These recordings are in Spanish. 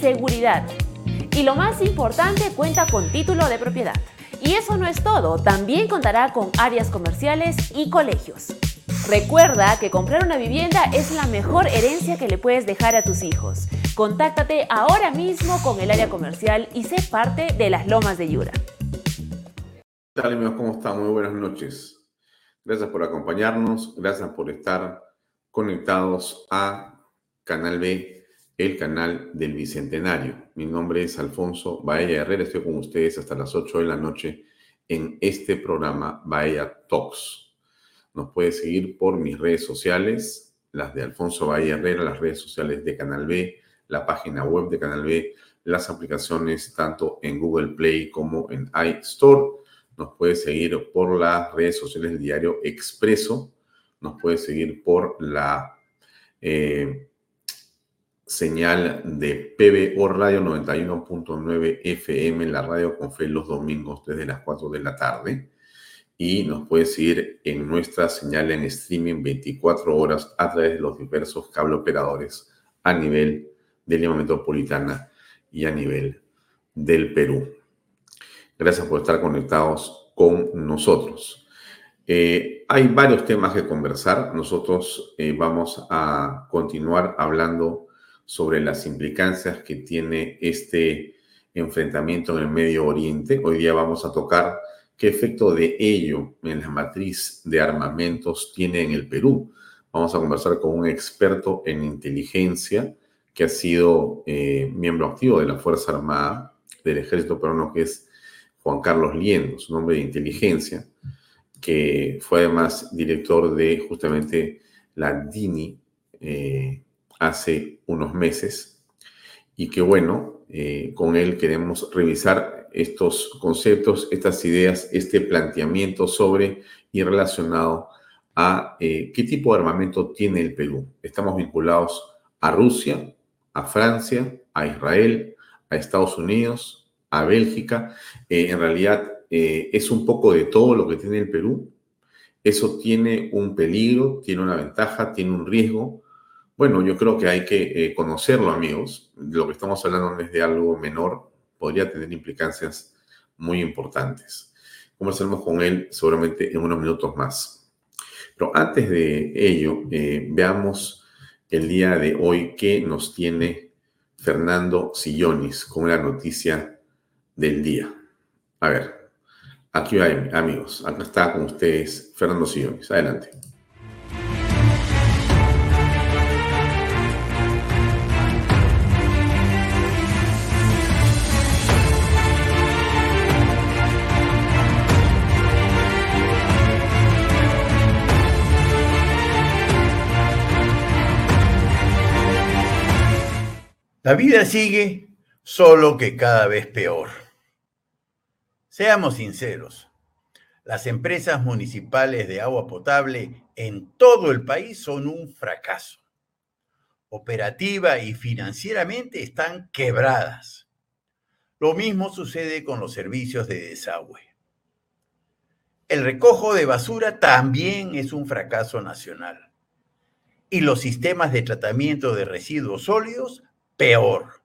seguridad. Y lo más importante, cuenta con título de propiedad. Y eso no es todo, también contará con áreas comerciales y colegios. Recuerda que comprar una vivienda es la mejor herencia que le puedes dejar a tus hijos. Contáctate ahora mismo con el área comercial y sé parte de las lomas de Yura. ¿Cómo están? Muy buenas noches. Gracias por acompañarnos, gracias por estar conectados a Canal B el canal del Bicentenario. Mi nombre es Alfonso Baella Herrera, estoy con ustedes hasta las 8 de la noche en este programa Baella Talks. Nos puede seguir por mis redes sociales, las de Alfonso Baella Herrera, las redes sociales de Canal B, la página web de Canal B, las aplicaciones tanto en Google Play como en iStore. Nos puede seguir por las redes sociales del diario Expreso. Nos puede seguir por la eh, señal de PBO Radio 91.9 FM, la radio con fe los domingos desde las 4 de la tarde. Y nos puede seguir en nuestra señal en streaming 24 horas a través de los diversos cable operadores a nivel de Lima Metropolitana y a nivel del Perú. Gracias por estar conectados con nosotros. Eh, hay varios temas que conversar. Nosotros eh, vamos a continuar hablando sobre las implicancias que tiene este enfrentamiento en el Medio Oriente. Hoy día vamos a tocar qué efecto de ello en la matriz de armamentos tiene en el Perú. Vamos a conversar con un experto en inteligencia que ha sido eh, miembro activo de la Fuerza Armada del Ejército Peruano, que es Juan Carlos Liendos, un hombre de inteligencia, que fue además director de justamente la DINI, hace unos meses y que bueno, eh, con él queremos revisar estos conceptos, estas ideas, este planteamiento sobre y relacionado a eh, qué tipo de armamento tiene el Perú. Estamos vinculados a Rusia, a Francia, a Israel, a Estados Unidos, a Bélgica. Eh, en realidad es un poco de todo lo que tiene el Perú. Eso tiene un peligro, tiene una ventaja, tiene un riesgo bueno, yo creo que hay que eh, conocerlo, amigos. Lo que estamos hablando no es de algo menor, podría tener implicancias muy importantes. Conversaremos con él seguramente en unos minutos más. Pero antes de ello, eh, veamos el día de hoy que nos tiene Fernando Sillonis con la noticia del día. A ver, aquí va, amigos. Acá está con ustedes Fernando Sillonis. Adelante. La vida sigue, solo que cada vez peor. Seamos sinceros, las empresas municipales de agua potable en todo el país son un fracaso. Operativa y financieramente están quebradas. Lo mismo sucede con los servicios de desagüe. El recojo de basura también es un fracaso nacional. Y los sistemas de tratamiento de residuos sólidos, peor.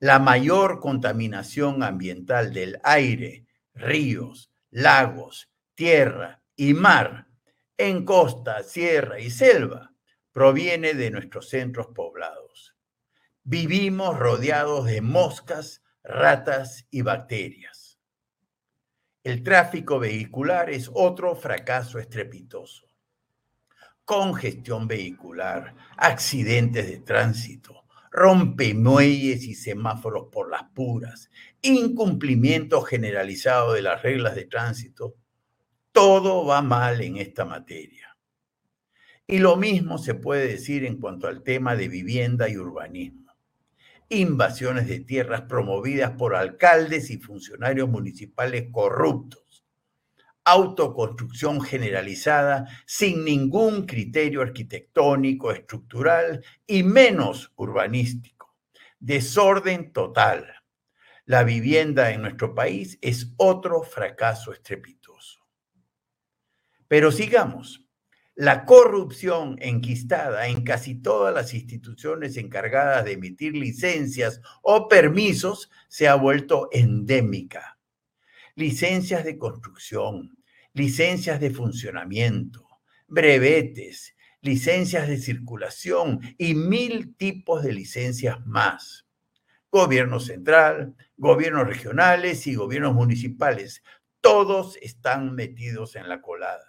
La mayor contaminación ambiental del aire, ríos, lagos, tierra y mar, en costa, sierra y selva, proviene de nuestros centros poblados. Vivimos rodeados de moscas, ratas y bacterias. El tráfico vehicular es otro fracaso estrepitoso. Congestión vehicular, accidentes de tránsito, rompemuelles y semáforos por las puras, incumplimiento generalizado de las reglas de tránsito, todo va mal en esta materia. Y lo mismo se puede decir en cuanto al tema de vivienda y urbanismo invasiones de tierras promovidas por alcaldes y funcionarios municipales corruptos, autoconstrucción generalizada sin ningún criterio arquitectónico, estructural y menos urbanístico, desorden total. La vivienda en nuestro país es otro fracaso estrepitoso. Pero sigamos. La corrupción enquistada en casi todas las instituciones encargadas de emitir licencias o permisos se ha vuelto endémica. Licencias de construcción, licencias de funcionamiento, brevetes, licencias de circulación y mil tipos de licencias más. Gobierno central, gobiernos regionales y gobiernos municipales, todos están metidos en la colada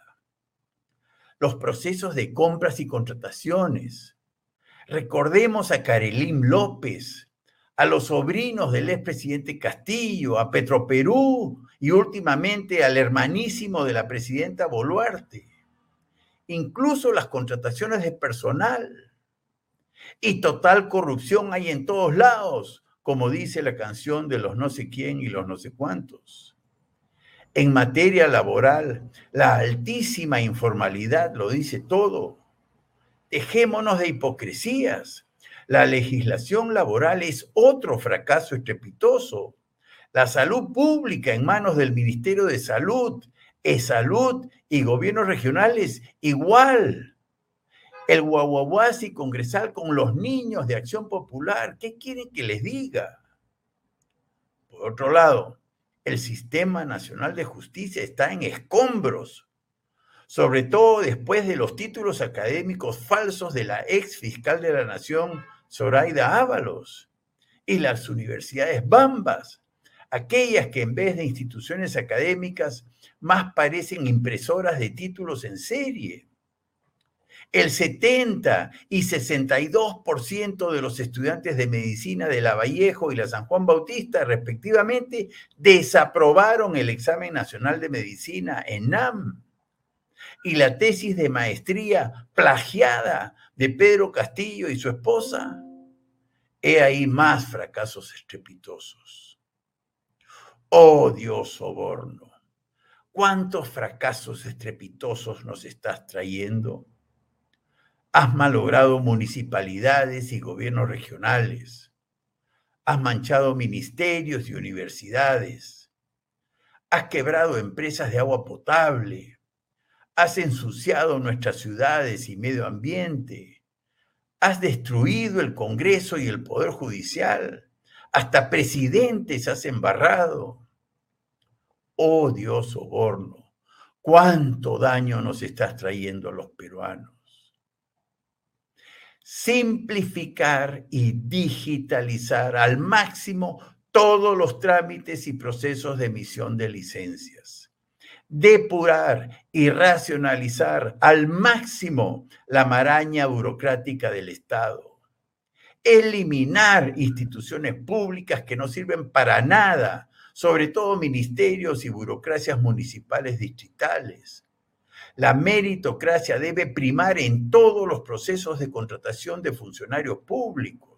los procesos de compras y contrataciones. Recordemos a Karelim López, a los sobrinos del expresidente Castillo, a Petroperú y últimamente al hermanísimo de la presidenta Boluarte. Incluso las contrataciones de personal. Y total corrupción hay en todos lados, como dice la canción de los no sé quién y los no sé cuántos. En materia laboral, la altísima informalidad lo dice todo. Dejémonos de hipocresías. La legislación laboral es otro fracaso estrepitoso. La salud pública en manos del Ministerio de Salud, es salud y gobiernos regionales igual. El guaguaguasi congresal con los niños de Acción Popular, ¿qué quieren que les diga? Por otro lado, el sistema nacional de justicia está en escombros, sobre todo después de los títulos académicos falsos de la ex fiscal de la Nación, Zoraida Ábalos, y las universidades bambas, aquellas que en vez de instituciones académicas más parecen impresoras de títulos en serie. El 70 y 62% de los estudiantes de medicina de La Vallejo y la San Juan Bautista, respectivamente, desaprobaron el examen nacional de medicina en NAM. Y la tesis de maestría plagiada de Pedro Castillo y su esposa. He ahí más fracasos estrepitosos. Oh Dios soborno, ¿cuántos fracasos estrepitosos nos estás trayendo? Has malogrado municipalidades y gobiernos regionales. Has manchado ministerios y universidades. Has quebrado empresas de agua potable. Has ensuciado nuestras ciudades y medio ambiente. Has destruido el Congreso y el Poder Judicial. Hasta presidentes has embarrado. Oh Dios soborno, cuánto daño nos estás trayendo a los peruanos simplificar y digitalizar al máximo todos los trámites y procesos de emisión de licencias. Depurar y racionalizar al máximo la maraña burocrática del Estado. Eliminar instituciones públicas que no sirven para nada, sobre todo ministerios y burocracias municipales distritales la meritocracia debe primar en todos los procesos de contratación de funcionarios públicos.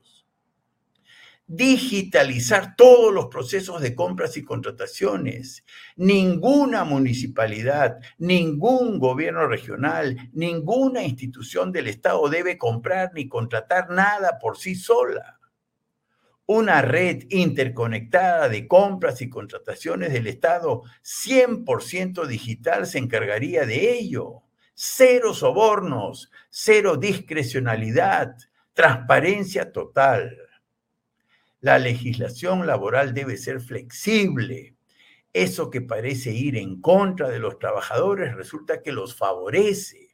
Digitalizar todos los procesos de compras y contrataciones. Ninguna municipalidad, ningún gobierno regional, ninguna institución del Estado debe comprar ni contratar nada por sí sola. una red interconectada de compras y contrataciones del Estado 100% digital se encargaría de ello. Cero sobornos, cero discrecionalidad, transparencia total. La legislación laboral debe ser flexible. Eso que parece ir en contra de los trabajadores resulta que los favorece.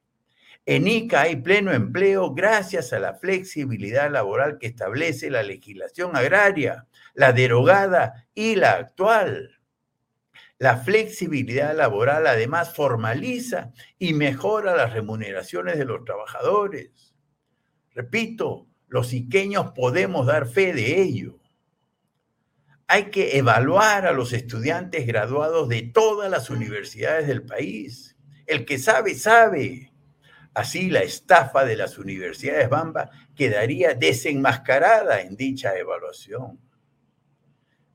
En ICA hay pleno empleo gracias a la flexibilidad laboral que establece la legislación agraria, la derogada y la actual. La flexibilidad laboral además formaliza y mejora las remuneraciones de los trabajadores. Repito, los iqueños podemos dar fe de ello. Hay que evaluar a los estudiantes graduados de todas las universidades del país. El que sabe, sabe. Así la estafa de las universidades Bamba quedaría desenmascarada en dicha evaluación.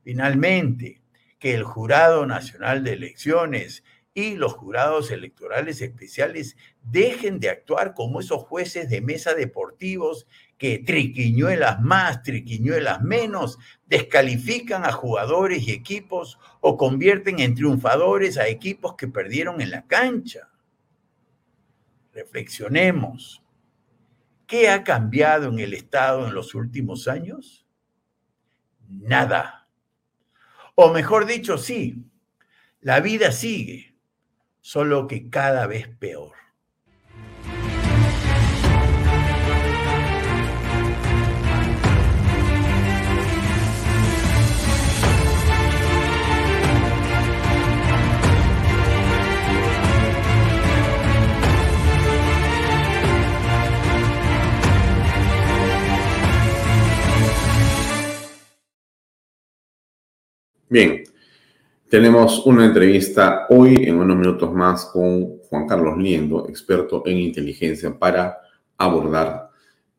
Finalmente, que el Jurado Nacional de Elecciones y los jurados electorales especiales dejen de actuar como esos jueces de mesa deportivos que triquiñuelas más, triquiñuelas menos, descalifican a jugadores y equipos o convierten en triunfadores a equipos que perdieron en la cancha reflexionemos. ¿Qué ha cambiado en el Estado en los últimos años? Nada. O mejor dicho, sí, la vida sigue, solo que cada vez peor. Bien, tenemos una entrevista hoy en unos minutos más con Juan Carlos Liendo, experto en inteligencia, para abordar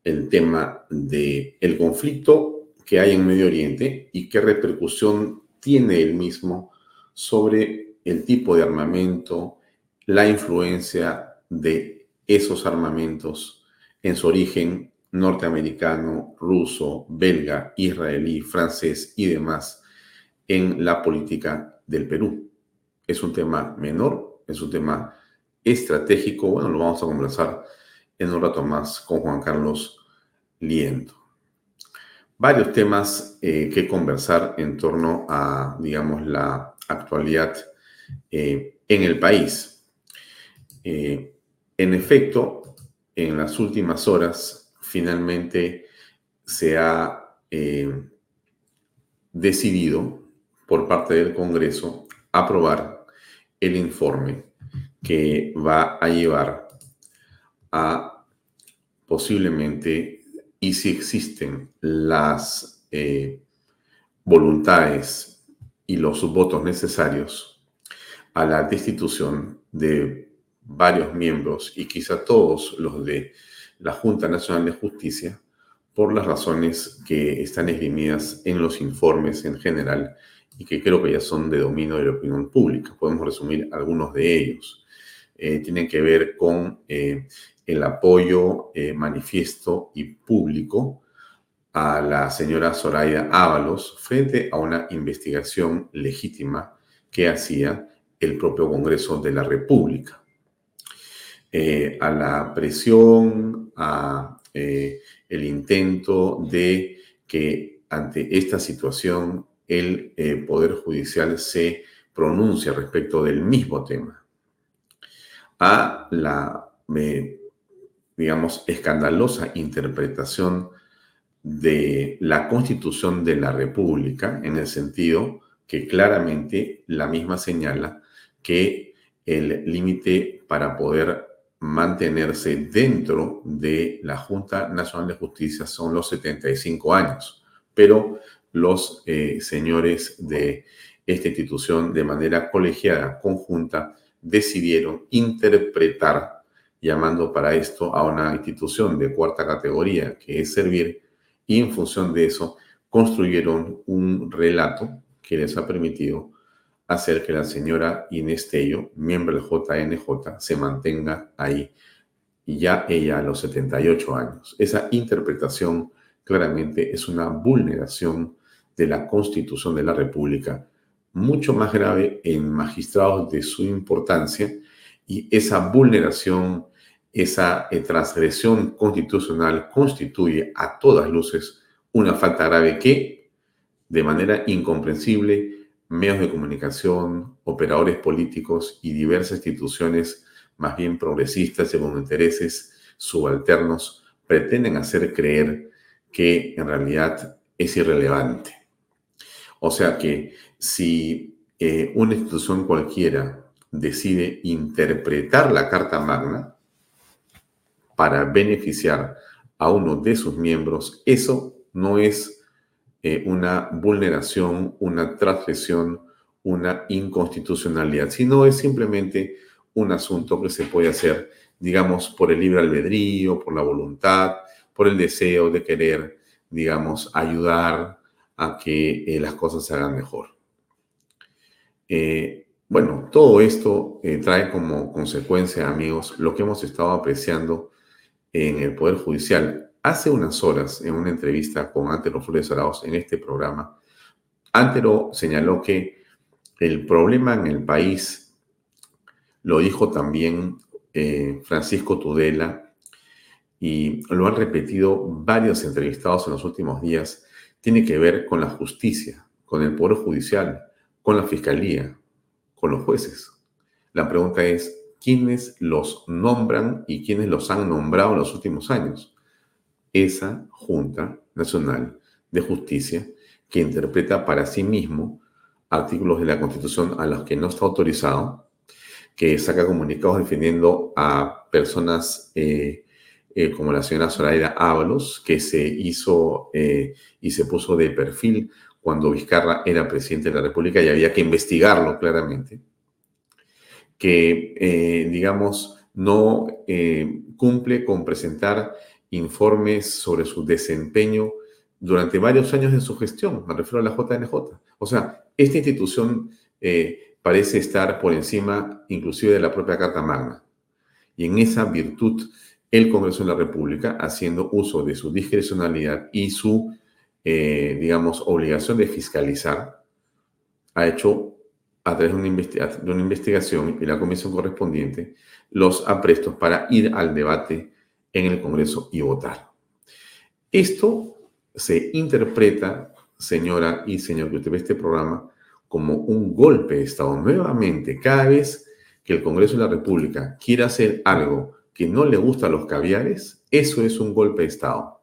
el tema del el conflicto que hay en Medio Oriente y qué repercusión tiene el mismo sobre el tipo de armamento, la influencia de esos armamentos en su origen norteamericano, ruso, belga, israelí, francés y demás en la política del Perú. Es un tema menor, es un tema estratégico. Bueno, lo vamos a conversar en un rato más con Juan Carlos Liendo. Varios temas eh, que conversar en torno a, digamos, la actualidad eh, en el país. Eh, en efecto, en las últimas horas, finalmente se ha decidido por parte del Congreso aprobar el informe que va a llevar a posiblemente, y si existen las eh, voluntades y los votos necesarios, a la destitución de varios miembros y quizá todos los de la Junta Nacional de Justicia por las razones que están esgrimidas en los informes en general y que creo que ya son de dominio de la opinión pública. Podemos resumir algunos de ellos. Eh, tienen que ver con eh, el apoyo eh, manifiesto y público a la señora Soraya Ábalos frente a una investigación legítima que hacía el propio Congreso de la República. a la presión, a el intento de que ante esta situación el eh, Poder Judicial se pronuncia respecto del mismo tema. A la, digamos, escandalosa interpretación de la Constitución de la República, en el sentido que claramente la misma señala que el límite para poder mantenerse dentro de la Junta Nacional de Justicia son los 75 años, pero los eh, señores de esta institución de manera colegiada, conjunta, decidieron interpretar, llamando para esto a una institución de cuarta categoría, que es servir, y en función de eso construyeron un relato que les ha permitido hacer que la señora Inés Tello, miembro del JNJ, se mantenga ahí, ya ella a los 78 años. Esa interpretación claramente es una vulneración de la Constitución de la República, mucho más grave en magistrados de su importancia, y esa vulneración, esa eh, transgresión constitucional constituye a todas luces una falta grave que, de manera incomprensible, medios de comunicación, operadores políticos y diversas instituciones más bien progresistas con intereses subalternos pretenden hacer creer que en realidad es irrelevante. O sea que si eh, una institución cualquiera decide interpretar la Carta Magna para beneficiar a uno de sus miembros, eso no es eh, una vulneración, una transgresión, una inconstitucionalidad, sino es simplemente un asunto que se puede hacer, digamos, por el libre albedrío, por la voluntad, por el deseo de querer, digamos, ayudar a que eh, las cosas se hagan mejor. Eh, bueno, todo esto trae como consecuencia, amigos, lo que hemos estado apreciando en el Poder Judicial. Hace unas horas, en una entrevista con Antero Flores Arauz en este programa, Antero señaló que el problema en el país, lo dijo también eh, Francisco Tudela, y lo han repetido varios entrevistados en los últimos días, tiene que ver con la justicia, con el Poder Judicial, con la Fiscalía, con los jueces. La pregunta es, ¿quiénes los nombran y quiénes los han nombrado en los últimos años? esa Junta Nacional de Justicia que interpreta para sí mismo artículos de la Constitución a los que no está autorizado, que saca comunicados defendiendo a personas eh, eh, como la señora Zoraida Ábalos, que se hizo eh, y se puso de perfil cuando Vizcarra era presidente de la República y había que investigarlo claramente, que, digamos, no cumple con presentar informes sobre su desempeño durante varios años de su gestión, me refiero a la JNJ. O sea, esta institución eh, parece estar por encima inclusive de la propia Carta Magna. Y en esa virtud, el Congreso de la República, haciendo uso de su discrecionalidad y su, eh, digamos, obligación de fiscalizar, ha hecho a través de una, de una investigación y la comisión correspondiente los aprestos para ir al debate en el Congreso y votar. Esto se interpreta, señora y señor que usted ve este programa, como un golpe de Estado. Nuevamente, cada vez que el Congreso de la República quiere hacer algo que no le gusta a los caviares, eso es un golpe de Estado.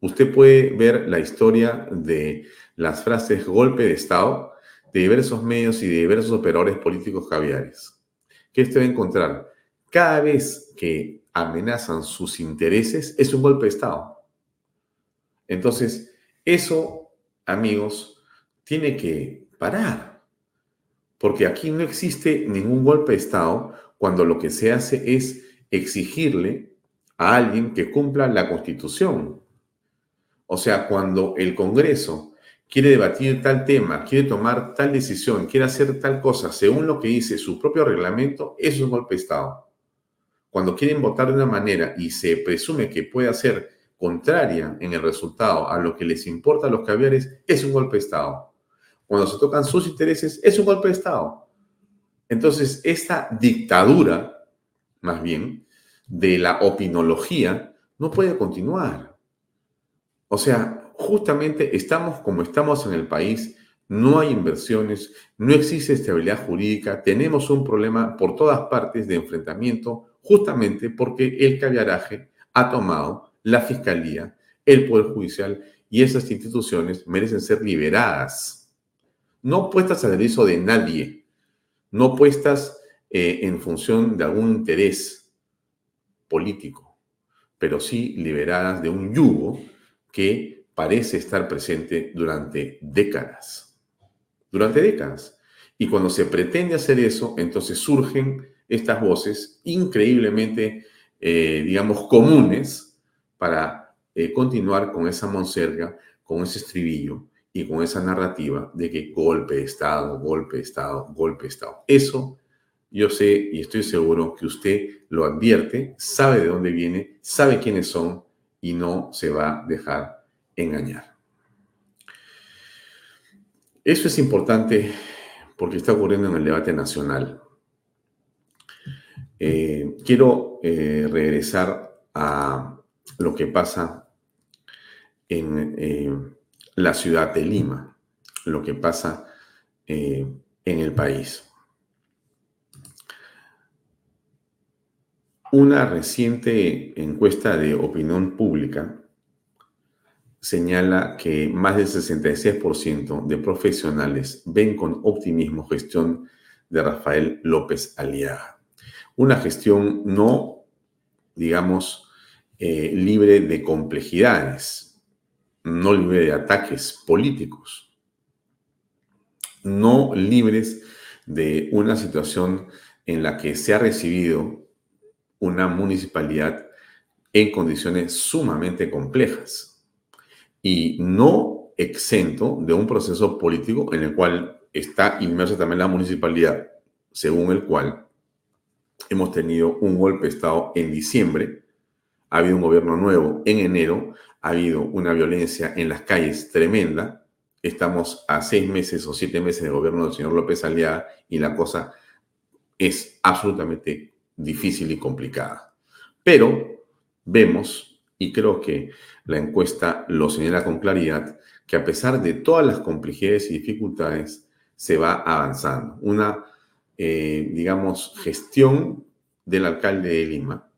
Usted puede ver la historia de las frases golpe de Estado de diversos medios y de diversos operadores políticos caviares. ¿Qué usted va a encontrar? Cada vez que amenazan sus intereses, es un golpe de Estado. Entonces, eso, amigos, tiene que parar. Porque aquí no existe ningún golpe de Estado cuando lo que se hace es exigirle a alguien que cumpla la Constitución. O sea, cuando el Congreso quiere debatir tal tema, quiere tomar tal decisión, quiere hacer tal cosa, según lo que dice su propio reglamento, es un golpe de Estado cuando quieren votar de una manera y se presume que puede ser contraria en el resultado a lo que les importa a los caviares, es un golpe de Estado. Cuando se tocan sus intereses, es un golpe de Estado. Entonces, esta dictadura, más bien, de la opinología, no puede continuar. O sea, justamente estamos como estamos en el país, no hay inversiones, no existe estabilidad jurídica, tenemos un problema por todas partes de enfrentamiento justamente porque el caviaraje ha tomado la fiscalía, el Poder Judicial y esas instituciones merecen ser liberadas, no puestas al servicio de nadie, no puestas eh, en función de algún interés político, pero sí liberadas de un yugo que parece estar presente durante décadas. Durante décadas. Y cuando se pretende hacer eso, entonces surgen estas voces increíblemente, eh, digamos, comunes para eh, continuar con esa monserga, con ese estribillo y con esa narrativa de que golpe de Estado, golpe de Estado, golpe de Estado. Eso yo sé y estoy seguro que usted lo advierte, sabe de dónde viene, sabe quiénes son y no se va a dejar engañar. Eso es importante porque está ocurriendo en el debate nacional. Eh, quiero eh, regresar a lo que pasa en eh, la ciudad de Lima, lo que pasa en el país. Una reciente encuesta de opinión pública señala que más del 66% de profesionales ven con optimismo gestión de Rafael López Aliaga. Una gestión no, digamos, eh, libre de complejidades, no libre de ataques políticos, no libres de una situación en la que se ha recibido una municipalidad en condiciones sumamente complejas y no exento de un proceso político en el cual está inmersa también la municipalidad, según el cual hemos tenido un golpe de Estado en diciembre, ha habido un gobierno nuevo en enero, ha habido una violencia en las calles tremenda, estamos a seis meses o siete meses de gobierno del señor López Aliaga y la cosa es absolutamente difícil y complicada. Pero vemos, y creo que la encuesta lo señala con claridad, que a pesar de todas las complejidades y dificultades, se va avanzando. Una, eh, digamos, gestión del alcalde de Lima,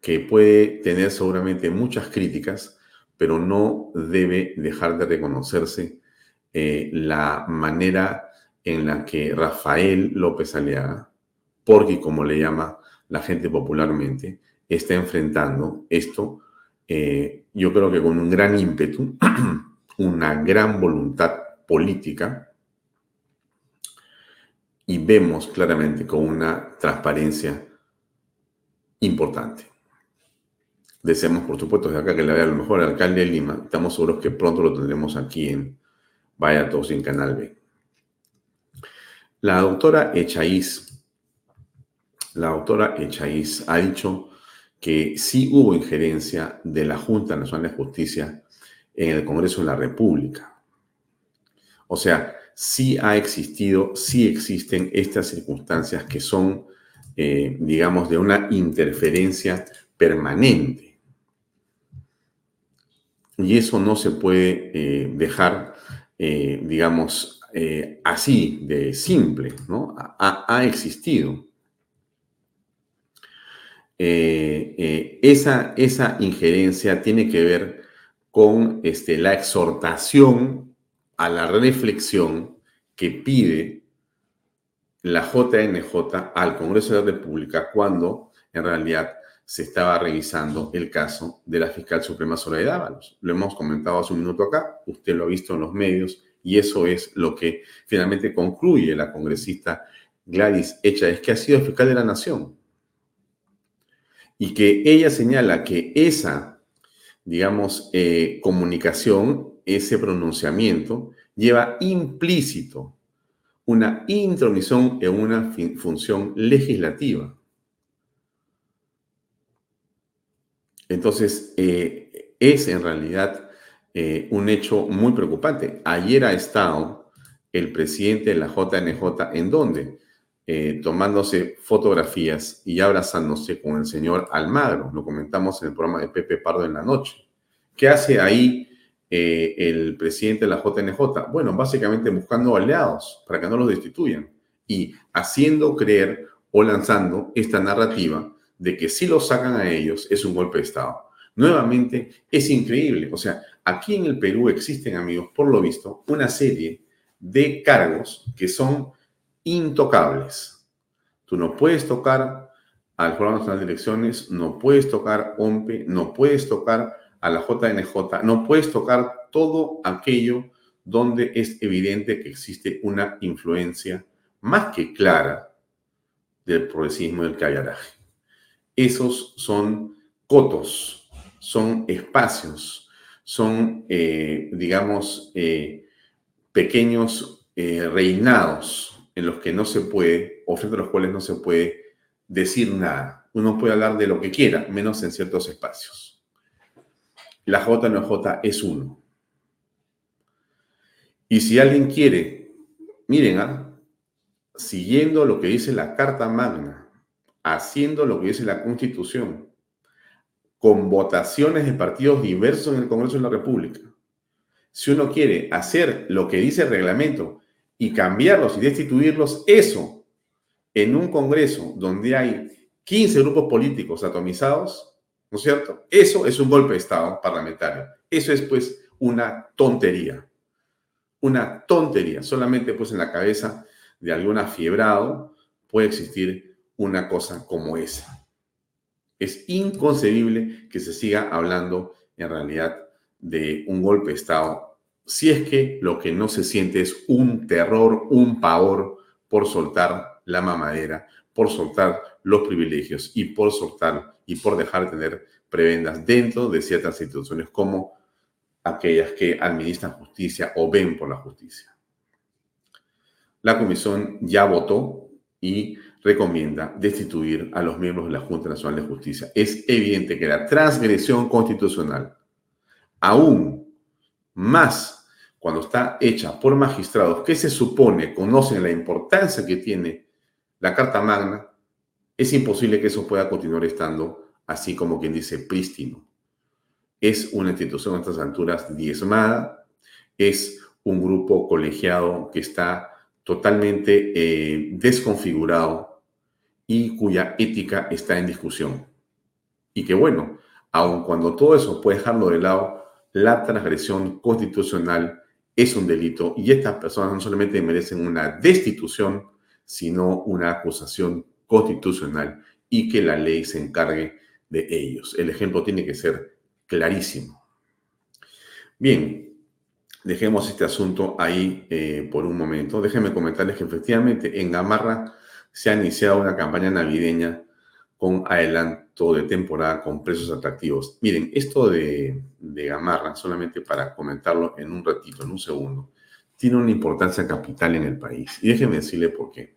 que puede tener seguramente muchas críticas, pero no debe dejar de reconocerse eh, la manera en la que Rafael López Aliaga, porque como le llama la gente popularmente, está enfrentando esto eh, yo creo que con un gran ímpetu, una gran voluntad política, y vemos claramente con una transparencia importante. Deseamos, por supuesto, desde acá que le vea lo mejor al alcalde de Lima. Estamos seguros que pronto lo tendremos aquí en Vaya Todos en Canal B. La doctora Echaíz, la doctora Echaíz ha dicho que sí hubo injerencia de la Junta Nacional de Justicia en el Congreso de la República. O sea, sí ha existido, sí existen estas circunstancias que son, eh, digamos, de una interferencia permanente. Y eso no se puede eh, dejar, eh, digamos, así de simple, ¿no? ha existido. Eh, eh, esa, esa injerencia tiene que ver con este, la exhortación a la reflexión que pide la JNJ al Congreso de la República cuando en realidad se estaba revisando el caso de la fiscal suprema Soledad Ábalos. Lo hemos comentado hace un minuto acá, usted lo ha visto en los medios y eso es lo que finalmente concluye la congresista Gladys Echa, es que ha sido fiscal de la Nación y que ella señala que esa, digamos, eh, comunicación, ese pronunciamiento, lleva implícito una intromisión en una función legislativa. Entonces, eh, es en realidad eh, un hecho muy preocupante. Ayer ha estado el presidente de la JNJ, ¿en dónde? Eh, tomándose fotografías y abrazándose con el señor Almagro. Lo comentamos en el programa de Pepe Pardo en la noche. ¿Qué hace ahí el presidente de la JNJ? Bueno, básicamente buscando aliados para que no los destituyan y haciendo creer o lanzando esta narrativa de que si los sacan a ellos es un golpe de Estado. Nuevamente, es increíble. O sea, aquí en el Perú existen, amigos, por lo visto, una serie de cargos que son intocables. Tú no puedes tocar al Jurado Nacional de Elecciones, no puedes tocar OMPE, no puedes tocar a la JNJ, no puedes tocar todo aquello donde es evidente que existe una influencia más que clara del progresismo del caviaraje. Esos son cotos, son espacios, son, eh, digamos, eh, pequeños eh, reinados en los que no se puede, o frente a los cuales no se puede decir nada. Uno puede hablar de lo que quiera, menos en ciertos espacios. La JNJ es uno. Y si alguien quiere, miren, ¿ah? siguiendo lo que dice la Carta Magna, haciendo lo que dice la Constitución, con votaciones de partidos diversos en el Congreso de la República, si uno quiere hacer lo que dice el reglamento y cambiarlos y destituirlos, eso en un Congreso donde hay 15 grupos políticos atomizados, ¿no es cierto? Eso es un golpe de Estado parlamentario. Eso es pues una tontería. Una tontería. Solamente pues en la cabeza de algún afiebrado puede existir una cosa como esa. Es inconcebible que se siga hablando en realidad de un golpe de Estado si es que lo que no se siente es un terror, un pavor por soltar la mamadera, por soltar los privilegios y por soltar y por dejar de tener prebendas dentro de ciertas instituciones como aquellas que administran justicia o ven por la justicia. La comisión ya votó y recomienda destituir a los miembros de la Junta Nacional de Justicia. Es evidente que la transgresión constitucional, aún más cuando está hecha por magistrados que se supone conocen la importancia que tiene la Carta Magna, es imposible que eso pueda continuar estando así como quien dice prístino. Es una institución a estas alturas diezmada, es un grupo colegiado que está totalmente eh, desconfigurado y cuya ética está en discusión. Y que bueno, aun cuando todo eso puede dejarlo de lado, la transgresión constitucional es un delito y estas personas no solamente merecen una destitución, sino una acusación constitucional y que la ley se encargue de ellos. El ejemplo tiene que ser clarísimo. Bien, dejemos este asunto ahí eh, por un momento. Déjenme comentarles que efectivamente en Gamarra se ha iniciado una campaña navideña con adelanto de temporada con precios atractivos. Miren, esto de, Gamarra, solamente para comentarlo en un ratito, en un segundo, tiene una importancia capital en el país. Y déjenme decirle por qué.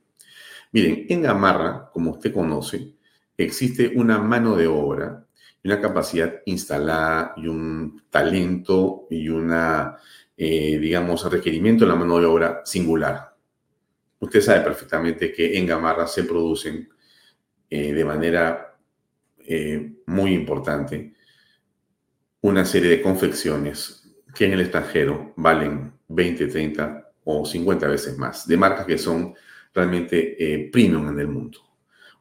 Miren, en Gamarra, como usted conoce, existe una mano de obra, una capacidad instalada y un talento y una, eh, digamos, requerimiento de la mano de obra singular. Usted sabe perfectamente que en Gamarra se producen eh, de manera eh, muy importante una serie de confecciones que en el extranjero valen 20, 30 o 50 veces más, de marcas que son realmente eh, premium en el mundo.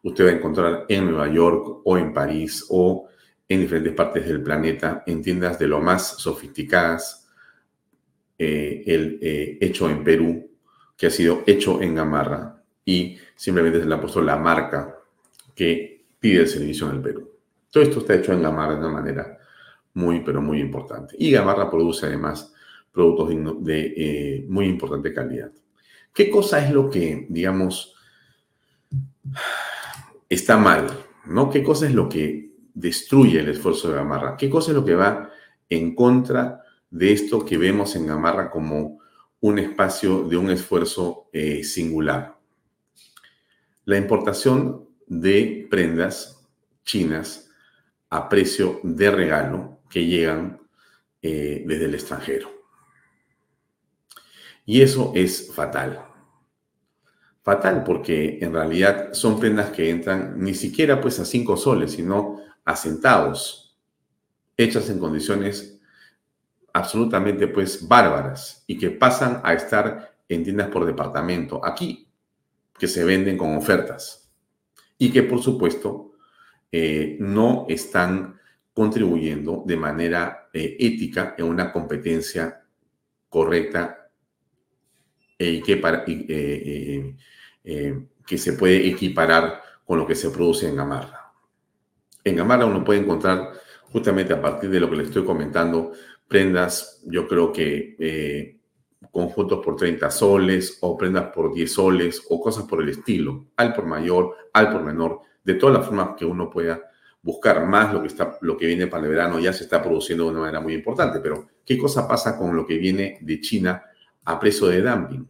Usted va a encontrar en Nueva York o en París o en diferentes partes del planeta, en tiendas de lo más sofisticadas, el hecho en Perú, que ha sido hecho en Gamarra y simplemente se le ha puesto la marca que pide el servicio en el Perú. Todo esto está hecho en Gamarra de una manera muy, pero muy importante. Y Gamarra produce además productos de, eh, muy importante calidad. ¿Qué cosa es lo que, digamos, está mal? ¿no? ¿Qué cosa es lo que destruye el esfuerzo de Gamarra? ¿Qué cosa es lo que va en contra de esto que vemos en Gamarra como un espacio de un esfuerzo eh, singular? La importación de prendas chinas a precio de regalo que llegan eh, desde el extranjero. Y eso es fatal. Fatal porque en realidad son prendas que entran ni siquiera pues a cinco soles, sino a centavos, hechas en condiciones absolutamente pues bárbaras y que pasan a estar en tiendas por departamento aquí, que se venden con ofertas y que por supuesto eh, no están contribuyendo de manera eh, ética en una competencia correcta e y que, eh, que se puede equiparar con lo que se produce en Gamarra. En Gamarra uno puede encontrar justamente a partir de lo que le estoy comentando, prendas, yo creo que conjuntos por 30 soles o prendas por 10 soles o cosas por el estilo, al por mayor, al por menor, de todas las formas que uno pueda buscar más lo que, está, lo que viene para el verano ya se está produciendo de una manera muy importante, pero ¿qué cosa pasa con lo que viene de China a precio de dumping?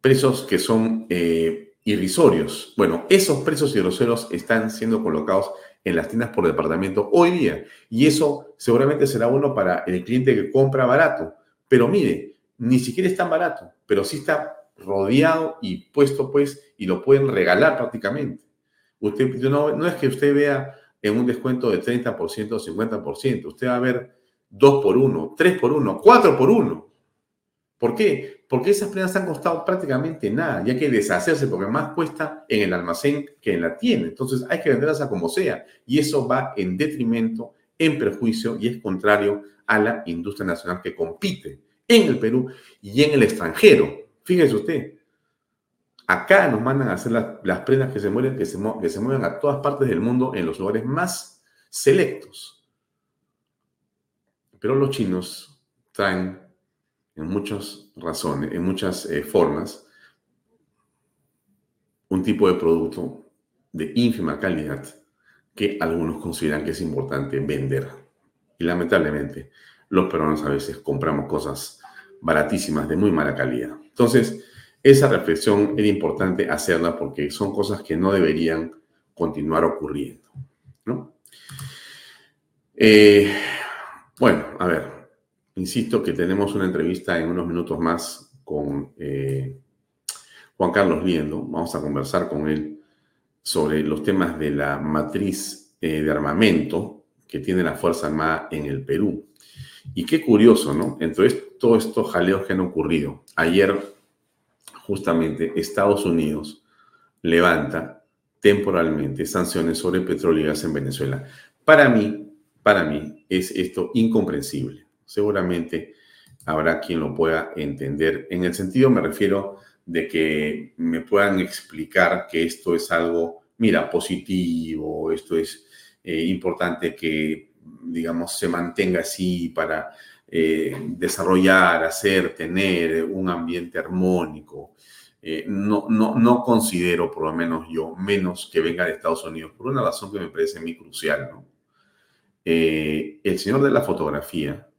Precios que son eh, irrisorios. Bueno, esos precios irrisorios están siendo colocados en las tiendas por departamento hoy día. Y eso seguramente será bueno para el cliente que compra barato. Pero mire, ni siquiera es tan barato, pero sí está rodeado y puesto pues y lo pueden regalar prácticamente. Usted, no, no es que usted vea en un descuento de 30% o 50%, usted va a ver 2 por 1, 3 por 1, 4 por 1. ¿Por qué? Porque esas prendas han costado prácticamente nada y hay que deshacerse porque más cuesta en el almacén que en la tienda. Entonces hay que venderlas a como sea y eso va en detrimento, en perjuicio y es contrario a la industria nacional que compite en el Perú y en el extranjero. Fíjese usted, acá nos mandan a hacer las, prendas que se, mueven, que, se, que se mueven a todas partes del mundo en los lugares más selectos. Pero los chinos traen en muchas razones, en muchas eh, formas, un tipo de producto de ínfima calidad que algunos consideran que es importante vender. Y lamentablemente, los peruanos a veces compramos cosas baratísimas de muy mala calidad. Entonces, esa reflexión era importante hacerla porque son cosas que no deberían continuar ocurriendo. ¿no? Eh, bueno, a ver, Insisto que tenemos una entrevista en unos minutos más con eh, Juan Carlos Liendo. Vamos a conversar con él sobre los temas de la matriz eh, de armamento que tiene la Fuerza Armada en el Perú. Y qué curioso, ¿no? Entre todos estos jaleos que han ocurrido. Ayer, justamente, Estados Unidos levanta temporalmente sanciones sobre petróleo y gas en Venezuela. Para mí, para mí, es esto incomprensible seguramente habrá quien lo pueda entender. En el sentido me refiero de que me puedan explicar que esto es algo, mira, positivo, esto es eh, importante que, digamos, se mantenga así para eh, desarrollar, hacer, tener un ambiente armónico. Eh, no, no, no considero, por lo menos yo, menos que venga de Estados Unidos, por una razón que me parece muy crucial, el señor de la fotografía,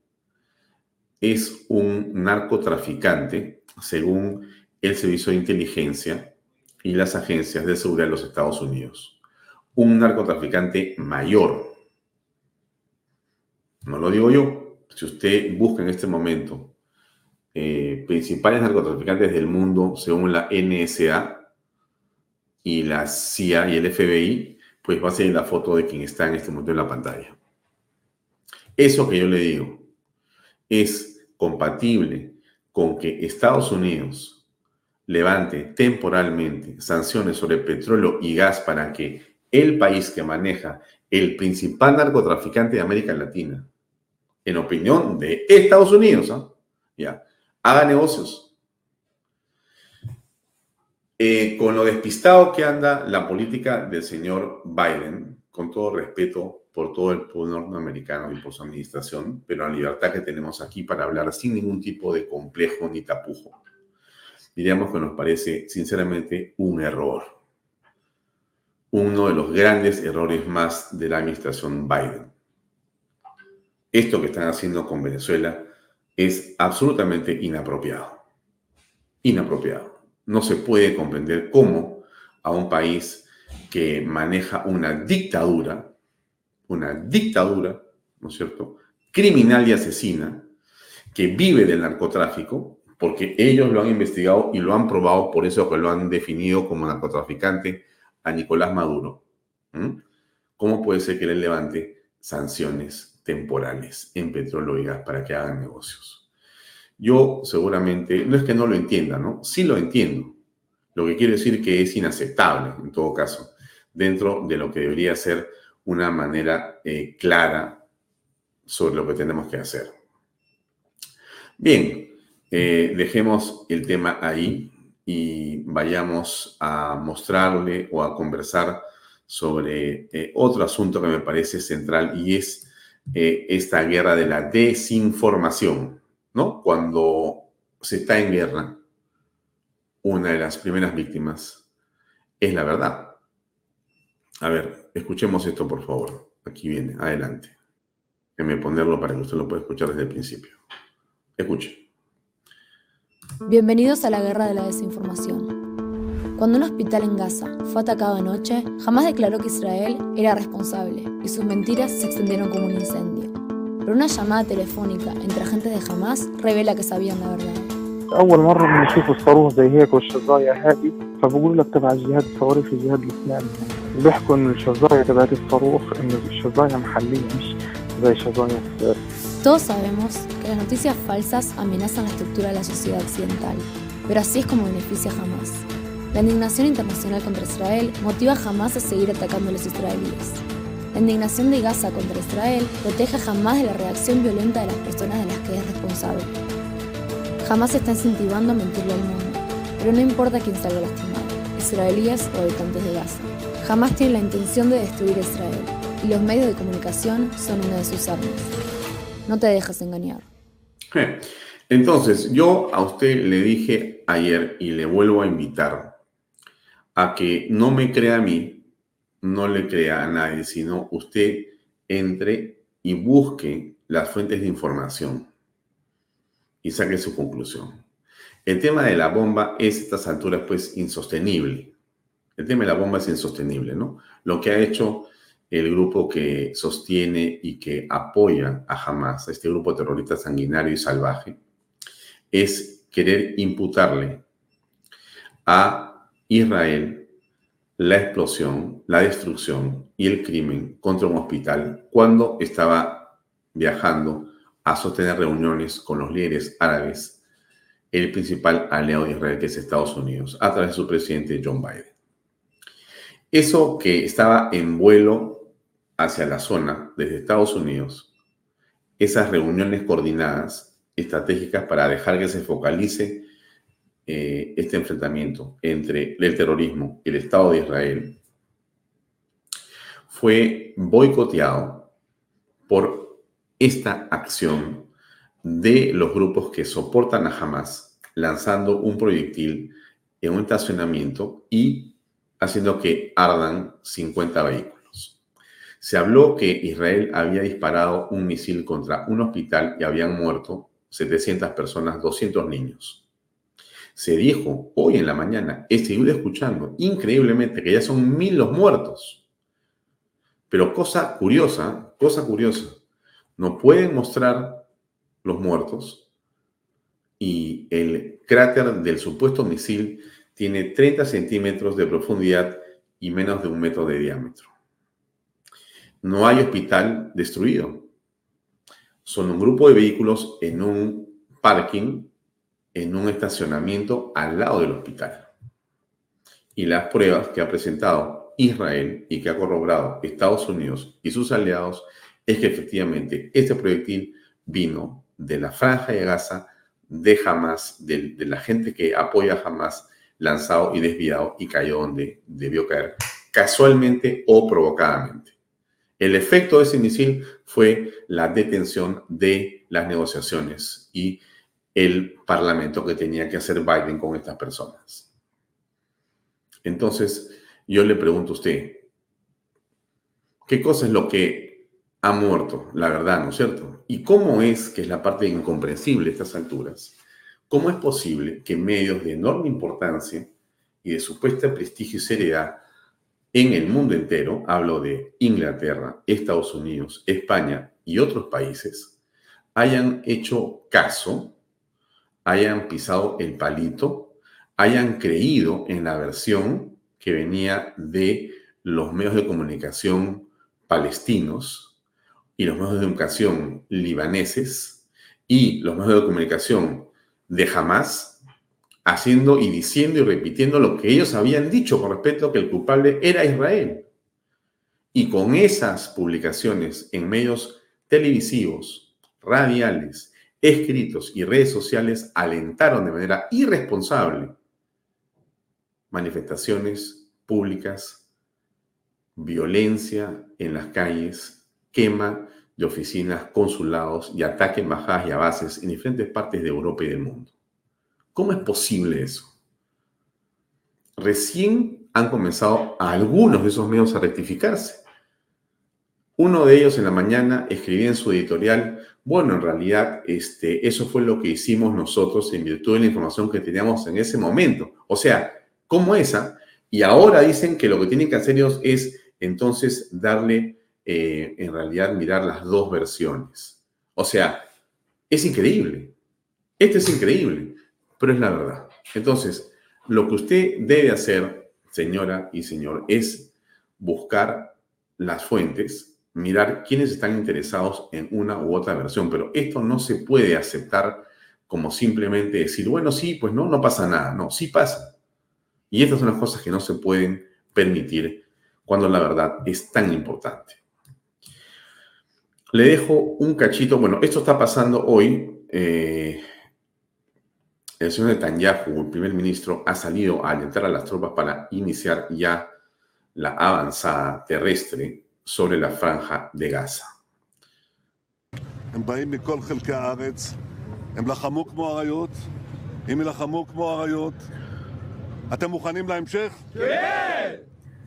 es un narcotraficante, según el Servicio de Inteligencia y las agencias de seguridad de los Estados Unidos. Un narcotraficante mayor. No lo digo yo. Si usted busca en este momento eh, principales narcotraficantes del mundo según la NSA y la CIA y el FBI, pues va a ser la foto de quien está en este momento en la pantalla. Eso que yo le digo es compatible con que Estados Unidos levante temporalmente sanciones sobre petróleo y gas para que el país que maneja el principal narcotraficante de América Latina, en opinión de Estados Unidos, ¿ah? haga negocios. Eh, con lo despistado que anda la política del señor Biden, con todo respeto por todo el pueblo norteamericano y por su administración, pero la libertad que tenemos aquí para hablar sin ningún tipo de complejo ni tapujo. Diríamos que nos parece sinceramente un error. Uno de los grandes errores más de la administración Biden. Esto que están haciendo con Venezuela es absolutamente inapropiado. Inapropiado. No se puede comprender cómo a un país que maneja una dictadura, una dictadura, ¿no es cierto?, criminal y asesina, que vive del narcotráfico, porque ellos lo han investigado y lo han probado, por eso lo han definido como narcotraficante a Nicolás Maduro. ¿Cómo puede ser que le levante sanciones temporales en petróleo y gas para que hagan negocios? Yo seguramente, no es que no lo entienda, ¿no? Sí lo entiendo. Lo que quiere decir que es inaceptable, en todo caso, dentro de lo que debería ser una manera eh, clara sobre lo que tenemos que hacer. Bien, eh, dejemos el tema ahí y vayamos a mostrarle o a conversar sobre eh, otro asunto que me parece central y es esta guerra de la desinformación, ¿no? Cuando se está en guerra, una de las primeras víctimas es la verdad. A ver, escuchemos esto, por favor. Aquí viene, adelante. Déjeme ponerlo para que usted lo pueda escuchar desde el principio. Escuche. Bienvenidos a la guerra de la desinformación Cuando un hospital en Gaza fue atacado anoche, jamás declaró que Israel era responsable y sus mentiras se extendieron como un incendio. Pero una llamada telefónica entre agentes de Hamas revela que sabían la verdad. أول مرة بنشوف الصاروخ زي هيك والشظايا هذه فبقول لك تبع الجهاد الثوري في الجهاد الإسلامي بيحكوا إنه الشظايا تبعت الصاروخ إنه الشظايا محلية مش زي شظايا Todos sabemos que las noticias falsas amenazan la estructura de la sociedad occidental, pero así es como beneficia a Hamas. La indignación internacional contra Israel motiva a Hamas a seguir atacando a los israelíes. La indignación de Gaza contra Israel protege a Hamas de la reacción violenta de las personas de las que es responsable. Hamas está incentivando a mentirle al mundo, pero no importa quién salga lastimado, israelíes o habitantes de Gaza. Hamas tiene la intención de destruir a Israel, y los medios de comunicación son una de sus armas. No te dejes engañar. Entonces, yo a usted le dije ayer y le vuelvo a invitar a que no me crea a mí, no le crea a nadie, sino usted entre y busque las fuentes de información y saque su conclusión. El tema de la bomba es a estas alturas pues insostenible. El tema de la bomba es insostenible, ¿no? Lo que ha hecho el grupo que sostiene y que apoya a Hamas, este grupo terrorista sanguinario y salvaje, es querer imputarle a Israel la explosión, la destrucción y el crimen contra un hospital cuando estaba viajando a sostener reuniones con los líderes árabes, el principal aliado de Israel, que es Estados Unidos, a través de su presidente John Biden. Eso que estaba en vuelo hacia la zona desde Estados Unidos, esas reuniones coordinadas estratégicas para dejar que se focalice eh, este enfrentamiento entre el terrorismo y el Estado de Israel, fue boicoteado por esta acción de los grupos que soportan a Hamas lanzando un proyectil en un estacionamiento y haciendo que ardan 50 vehículos. Se habló que Israel había disparado un misil contra un hospital y habían muerto 700 personas, 200 niños. Se dijo hoy en la mañana, he seguido escuchando increíblemente que ya son mil los muertos. Pero cosa curiosa, cosa curiosa, no pueden mostrar los muertos y el cráter del supuesto misil tiene 30 centímetros de profundidad y menos de un metro de diámetro. No hay hospital destruido. Son un grupo de vehículos en un parking, en un estacionamiento al lado del hospital. Y las pruebas que ha presentado Israel y que ha corroborado Estados Unidos y sus aliados es que efectivamente este proyectil vino de la franja de Gaza, de Hamas, de, la gente que apoya a Hamas, lanzado y desviado y cayó donde debió caer, casualmente o provocadamente. El efecto de ese misil fue la detención de las negociaciones y el parlamento que tenía que hacer Biden con estas personas. Entonces, yo le pregunto a usted, ¿qué cosa es lo que ha muerto? La verdad, ¿no es cierto? ¿Y cómo es, que es la parte incomprensible a estas alturas, cómo es posible que medios de enorme importancia y de supuesta prestigio y seriedad en el mundo entero, hablo de Inglaterra, Estados Unidos, España y otros países, hayan hecho caso, hayan pisado el palito, hayan creído en la versión que venía de los medios de comunicación palestinos y los medios de educación libaneses y los medios de comunicación de Hamas, haciendo y diciendo y repitiendo lo que ellos habían dicho con respecto a que el culpable era Israel. Y con esas publicaciones en medios televisivos, radiales, escritos y redes sociales alentaron de manera irresponsable manifestaciones públicas, violencia en las calles, quema de oficinas, consulados y ataque embajadas y a bases en diferentes partes de Europa y del mundo. ¿Cómo es posible eso? Recién han comenzado algunos de esos medios a rectificarse. Uno de ellos en la mañana escribía en su editorial, bueno, en realidad este, eso fue lo que hicimos nosotros en virtud de la información que teníamos en ese momento. O sea, como esa, y ahora dicen que lo que tienen que hacer ellos es entonces darle, eh, en realidad, mirar las dos versiones. O sea, es increíble. Esto es increíble, pero es la verdad. Entonces, lo que usted debe hacer, señora y señor, es buscar las fuentes, mirar quiénes están interesados en una u otra versión, pero esto no se puede aceptar como simplemente decir, bueno, sí, pues no, no pasa nada. No, sí pasa. Y estas son las cosas que no se pueden permitir cuando la verdad es tan importante. Le dejo un cachito, bueno, esto está pasando hoy. Eh, el señor Netanyahu, el primer ministro, ha salido a alentar a las tropas para iniciar ya la avanzada terrestre sobre la franja de Gaza. הם באים מכל חלקי הארץ, הם לחמו כמו אריות, אם יילחמו כמו אריות, אתם מוכנים להמשך? כן!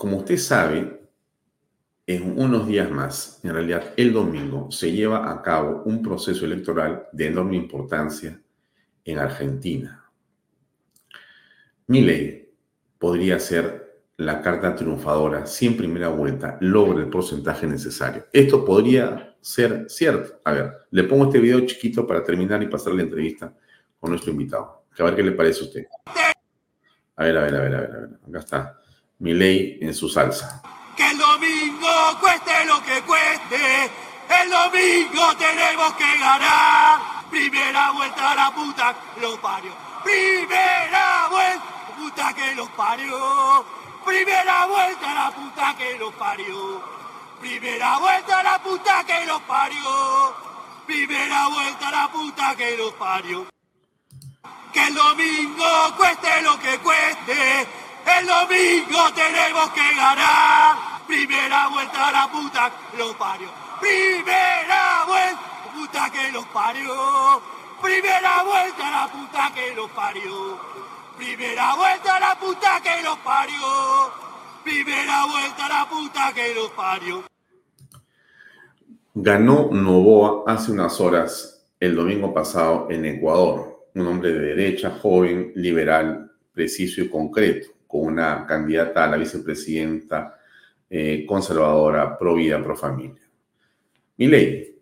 como usted sabe, en unos días más, en realidad el domingo, se lleva a cabo un proceso electoral de enorme importancia en Argentina. Mi ley podría ser la carta triunfadora, si en primera vuelta logra el porcentaje necesario. Esto podría ser cierto. A ver, le pongo este video chiquito para terminar y pasar la entrevista con nuestro invitado. A ver qué le parece a usted. A ver, a ver, a ver, a ver. A ver. Acá está mi ley en su salsa. Que el domingo cueste lo que cueste, el domingo tenemos que ganar. Primera vuelta a la puta parió. Primera vuelta, puta que los parió. Primera vuelta a la puta que los parió. Primera vuelta a la puta que los parió. Primera vuelta a la puta que los parió. Que el domingo cueste lo que cueste. El domingo tenemos que ganar. Primera vuelta a la puta los parió. Primera vuelta puta que los parió. Primera vuelta a la puta que los parió. Primera vuelta a la puta que los parió. Primera vuelta a la puta que los parió. Ganó Novoa hace unas horas el domingo pasado en Ecuador. Un hombre de derecha, joven, liberal, preciso y concreto, con una candidata a la vicepresidenta eh, conservadora, pro vida, pro familia. ley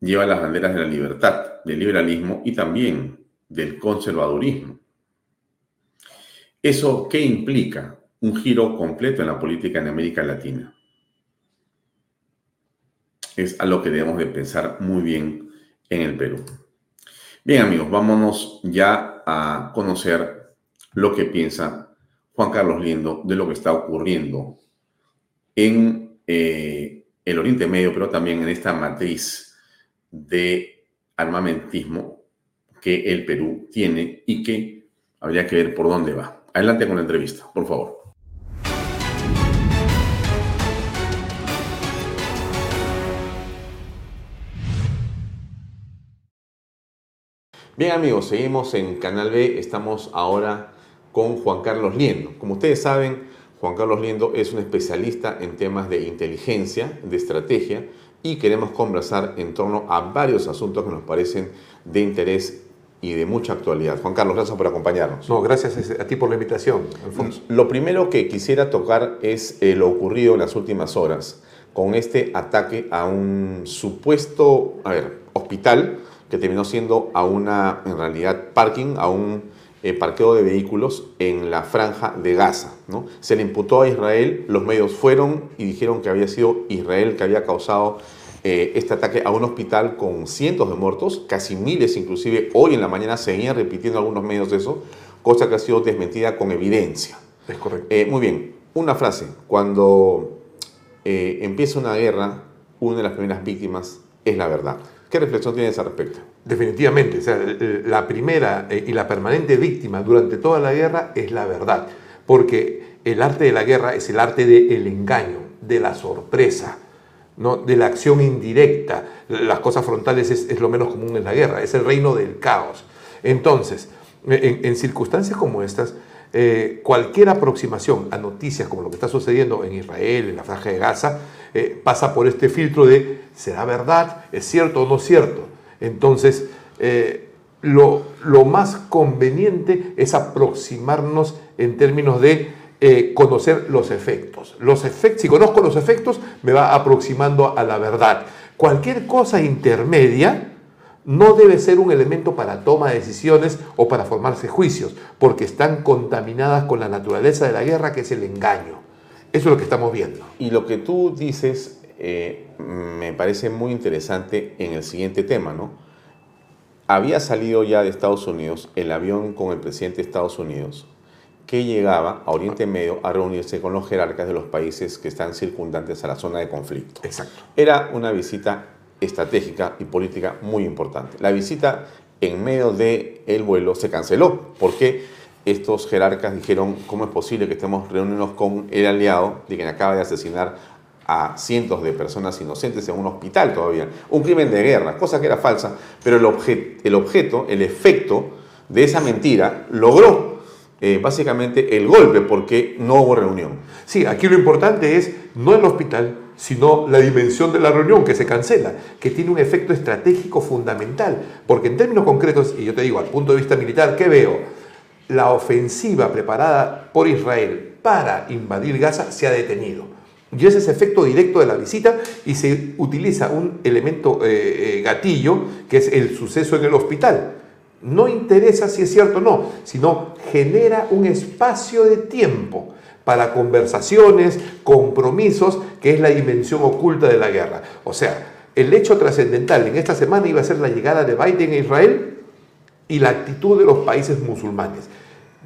lleva las banderas de la libertad, del liberalismo y también del conservadurismo. ¿Eso qué implica? Un giro completo en la política en América Latina. Es a lo que debemos de pensar muy bien en el Perú. Bien amigos, vámonos ya a conocer lo que piensa Juan Carlos Liendo de lo que está ocurriendo en eh, el Oriente Medio, pero también en esta matriz de armamentismo que el Perú tiene y que habría que ver por dónde va. Adelante con la entrevista, por favor. Bien amigos, seguimos en Canal B, estamos ahora con Juan Carlos Liendo. Como ustedes saben, Juan Carlos Liendo es un especialista en temas de inteligencia, de estrategia, y queremos conversar en torno a varios asuntos que nos parecen de interés y de mucha actualidad. Juan Carlos, gracias por acompañarnos. No, gracias a ti por la invitación, Alfonso. Lo primero que quisiera tocar es eh, lo ocurrido en las últimas horas con este ataque a un supuesto, a ver, hospital que terminó siendo a una, en realidad, parking, a un eh, parqueo de vehículos en la franja de Gaza. ¿no? Se le imputó a Israel, los medios fueron y dijeron que había sido Israel que había causado eh, este ataque a un hospital con cientos de muertos, casi miles inclusive. Hoy en la mañana seguían repitiendo algunos medios de eso, cosa que ha sido desmentida con evidencia. Es correcto. Eh, muy bien, una frase. Cuando eh, empieza una guerra, una de las primeras víctimas es la verdad. ¿Qué reflexión tienes al respecto? Definitivamente, o sea, la primera eh, y la permanente víctima durante toda la guerra es la verdad, porque el arte de la guerra es el arte del engaño, de la sorpresa, ¿no? de la acción indirecta. Las cosas frontales es, lo menos común en la guerra, es el reino del caos. Entonces, en, circunstancias como estas, eh, cualquier aproximación a noticias como lo que está sucediendo en Israel, en la franja de Gaza, eh, pasa por este filtro de ¿será verdad? ¿Es cierto o no cierto? Entonces, eh, lo, más conveniente es aproximarnos en términos de eh, conocer los efectos. Los efectos. Si conozco los efectos, me va aproximando a la verdad. Cualquier cosa intermedia no debe ser un elemento para toma de decisiones o para formarse juicios, porque están contaminadas con la naturaleza de la guerra, que es el engaño. Eso es lo que estamos viendo. Y lo que tú dices eh, me parece muy interesante en el siguiente tema, ¿no? Había salido ya de Estados Unidos el avión con el presidente de Estados Unidos que llegaba a Oriente Medio a reunirse con los jerarcas de los países que están circundantes a la zona de conflicto. Exacto. Era una visita estratégica y política muy importante. La visita en medio del el vuelo se canceló porque estos jerarcas dijeron, ¿cómo es posible que estemos reuniéndonos con el aliado de quien acaba de asesinar a cientos de personas inocentes en un hospital todavía? Un crimen de guerra, cosa que era falsa, pero el, el objeto, el efecto de esa mentira logró eh, básicamente el golpe porque no hubo reunión. Sí, aquí lo importante es no el hospital, sino la dimensión de la reunión que se cancela, que tiene un efecto estratégico fundamental, porque en términos concretos, y yo te digo, al punto de vista militar, ¿qué veo? la ofensiva preparada por Israel para invadir Gaza se ha detenido. Y ese es efecto directo de la visita y se utiliza un elemento eh, eh, gatillo que es el suceso en el hospital. No interesa si es cierto o no, sino genera un espacio de tiempo para conversaciones, compromisos, que es la dimensión oculta de la guerra. O sea, el hecho trascendental en esta semana iba a ser la llegada de Biden a Israel y la actitud de los países musulmanes.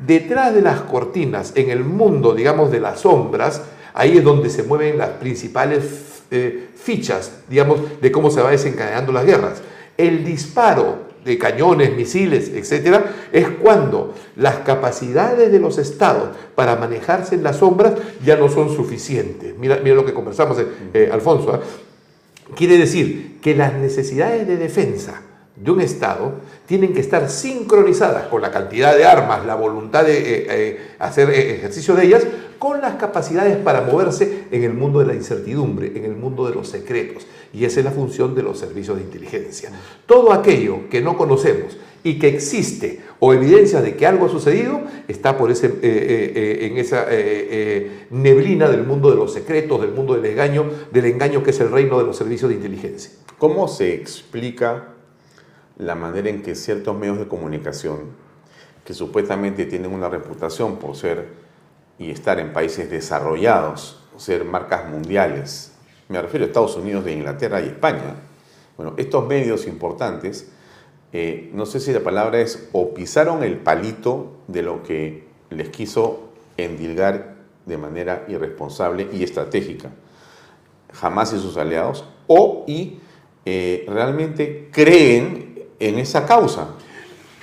Detrás de las cortinas, en el mundo, digamos, de las sombras, ahí es donde se mueven las principales eh, fichas, digamos, de cómo se va desencadenando las guerras. El disparo de cañones, misiles, etcétera, es cuando las capacidades de los estados para manejarse en las sombras ya no son suficientes. Mira, mira lo que conversamos, eh, eh, Alfonso. ¿ah? Quiere decir que las necesidades de defensa de un Estado tienen que estar sincronizadas con la cantidad de armas, la voluntad de eh, eh, hacer eh, ejercicio de ellas, con las capacidades para moverse en el mundo de la incertidumbre, en el mundo de los secretos. Y esa es la función de los servicios de inteligencia. Todo aquello que no conocemos y que existe o evidencia de que algo ha sucedido está por ese, en esa neblina del mundo de los secretos, del mundo del engaño, del engaño que es el reino de los servicios de inteligencia. ¿Cómo se explica la manera en que ciertos medios de comunicación, que supuestamente tienen una reputación por ser y estar en países desarrollados, ser marcas mundiales, me refiero a Estados Unidos, de Inglaterra y España, bueno, estos medios importantes, eh, no sé si la palabra es o pisaron el palito de lo que les quiso endilgar de manera irresponsable y estratégica jamás y sus aliados, o y eh, realmente creen en esa causa.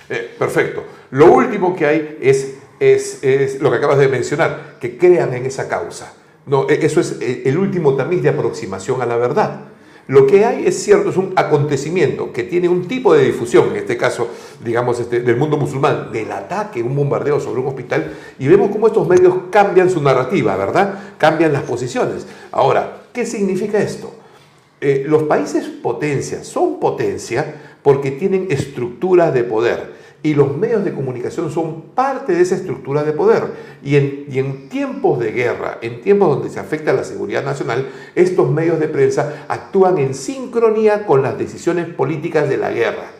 Eh, perfecto. Lo último que hay es, lo que acabas de mencionar, que crean en esa causa. No, e, eso es eh, el último tamiz de aproximación a la verdad. Lo que hay es cierto, es un acontecimiento que tiene un tipo de difusión, en este caso, digamos, este, del mundo musulmán, del ataque, un bombardeo sobre un hospital, y vemos cómo estos medios cambian su narrativa, ¿verdad? Cambian las posiciones. Ahora, ¿qué significa esto? Eh, los países potencia son potencia porque tienen estructuras de poder y los medios de comunicación son parte de esa estructura de poder. Y en, tiempos de guerra, en tiempos donde se afecta la seguridad nacional, estos medios de prensa actúan en sincronía con las decisiones políticas de la guerra.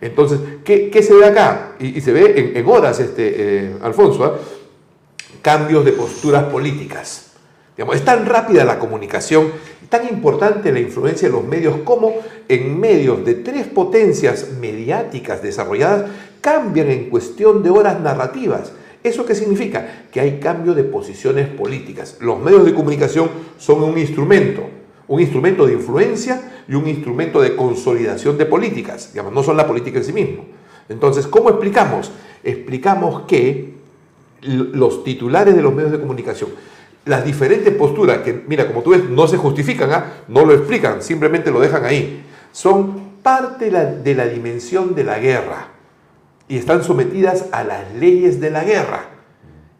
Entonces, ¿qué, se ve acá? Y, se ve en, horas, este, eh, Alfonso, ¿ah? cambios de posturas políticas. Es tan rápida la comunicación Tan importante la influencia de los medios como en medios de tres potencias mediáticas desarrolladas cambian en cuestión de horas narrativas. ¿Eso qué significa? Que hay cambio de posiciones políticas. Los medios de comunicación son un instrumento, un instrumento de influencia, y un instrumento de consolidación de políticas, no son la política en sí mismo. Entonces, ¿cómo explicamos? Explicamos que los titulares de los medios de comunicación, las diferentes posturas, que mira, como tú ves, no se justifican, ¿ah? no lo explican, simplemente lo dejan ahí, son parte de la dimensión de la guerra y están sometidas a las leyes de la guerra.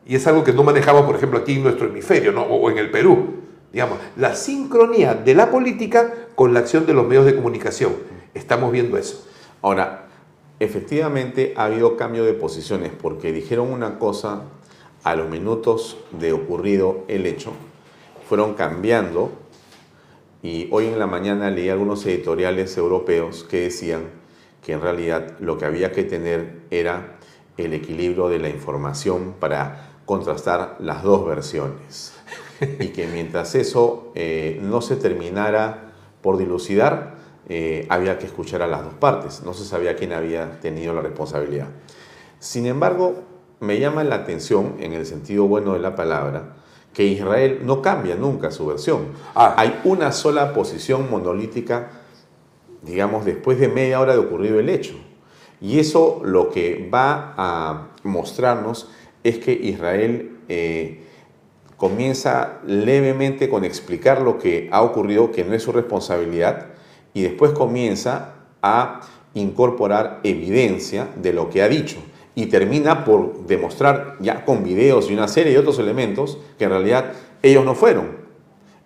Y es algo que no manejamos, por ejemplo, aquí en nuestro hemisferio ¿no? o en el Perú. Digamos, la sincronía de la política con la acción de los medios de comunicación. Estamos viendo eso. Ahora, efectivamente ha habido cambio de posiciones porque dijeron una cosa a los minutos de ocurrido el hecho, fueron cambiando y hoy en la mañana leí algunos editoriales europeos que decían que en realidad lo que había que tener era el equilibrio de la información para contrastar las dos versiones y que mientras eso eh, no se terminara por dilucidar, eh, había que escuchar a las dos partes. No se sabía quién había tenido la responsabilidad. Sin embargo, me llama la atención, en el sentido bueno de la palabra, que Israel no cambia nunca su versión. Ah. Hay una sola posición monolítica, digamos, después de media hora de ocurrido el hecho. Y eso lo que va a mostrarnos es que Israel eh, comienza levemente con explicar lo que ha ocurrido, que no es su responsabilidad, y después comienza a incorporar evidencia de lo que ha dicho y termina por demostrar ya con videos y una serie de otros elementos que en realidad ellos no fueron.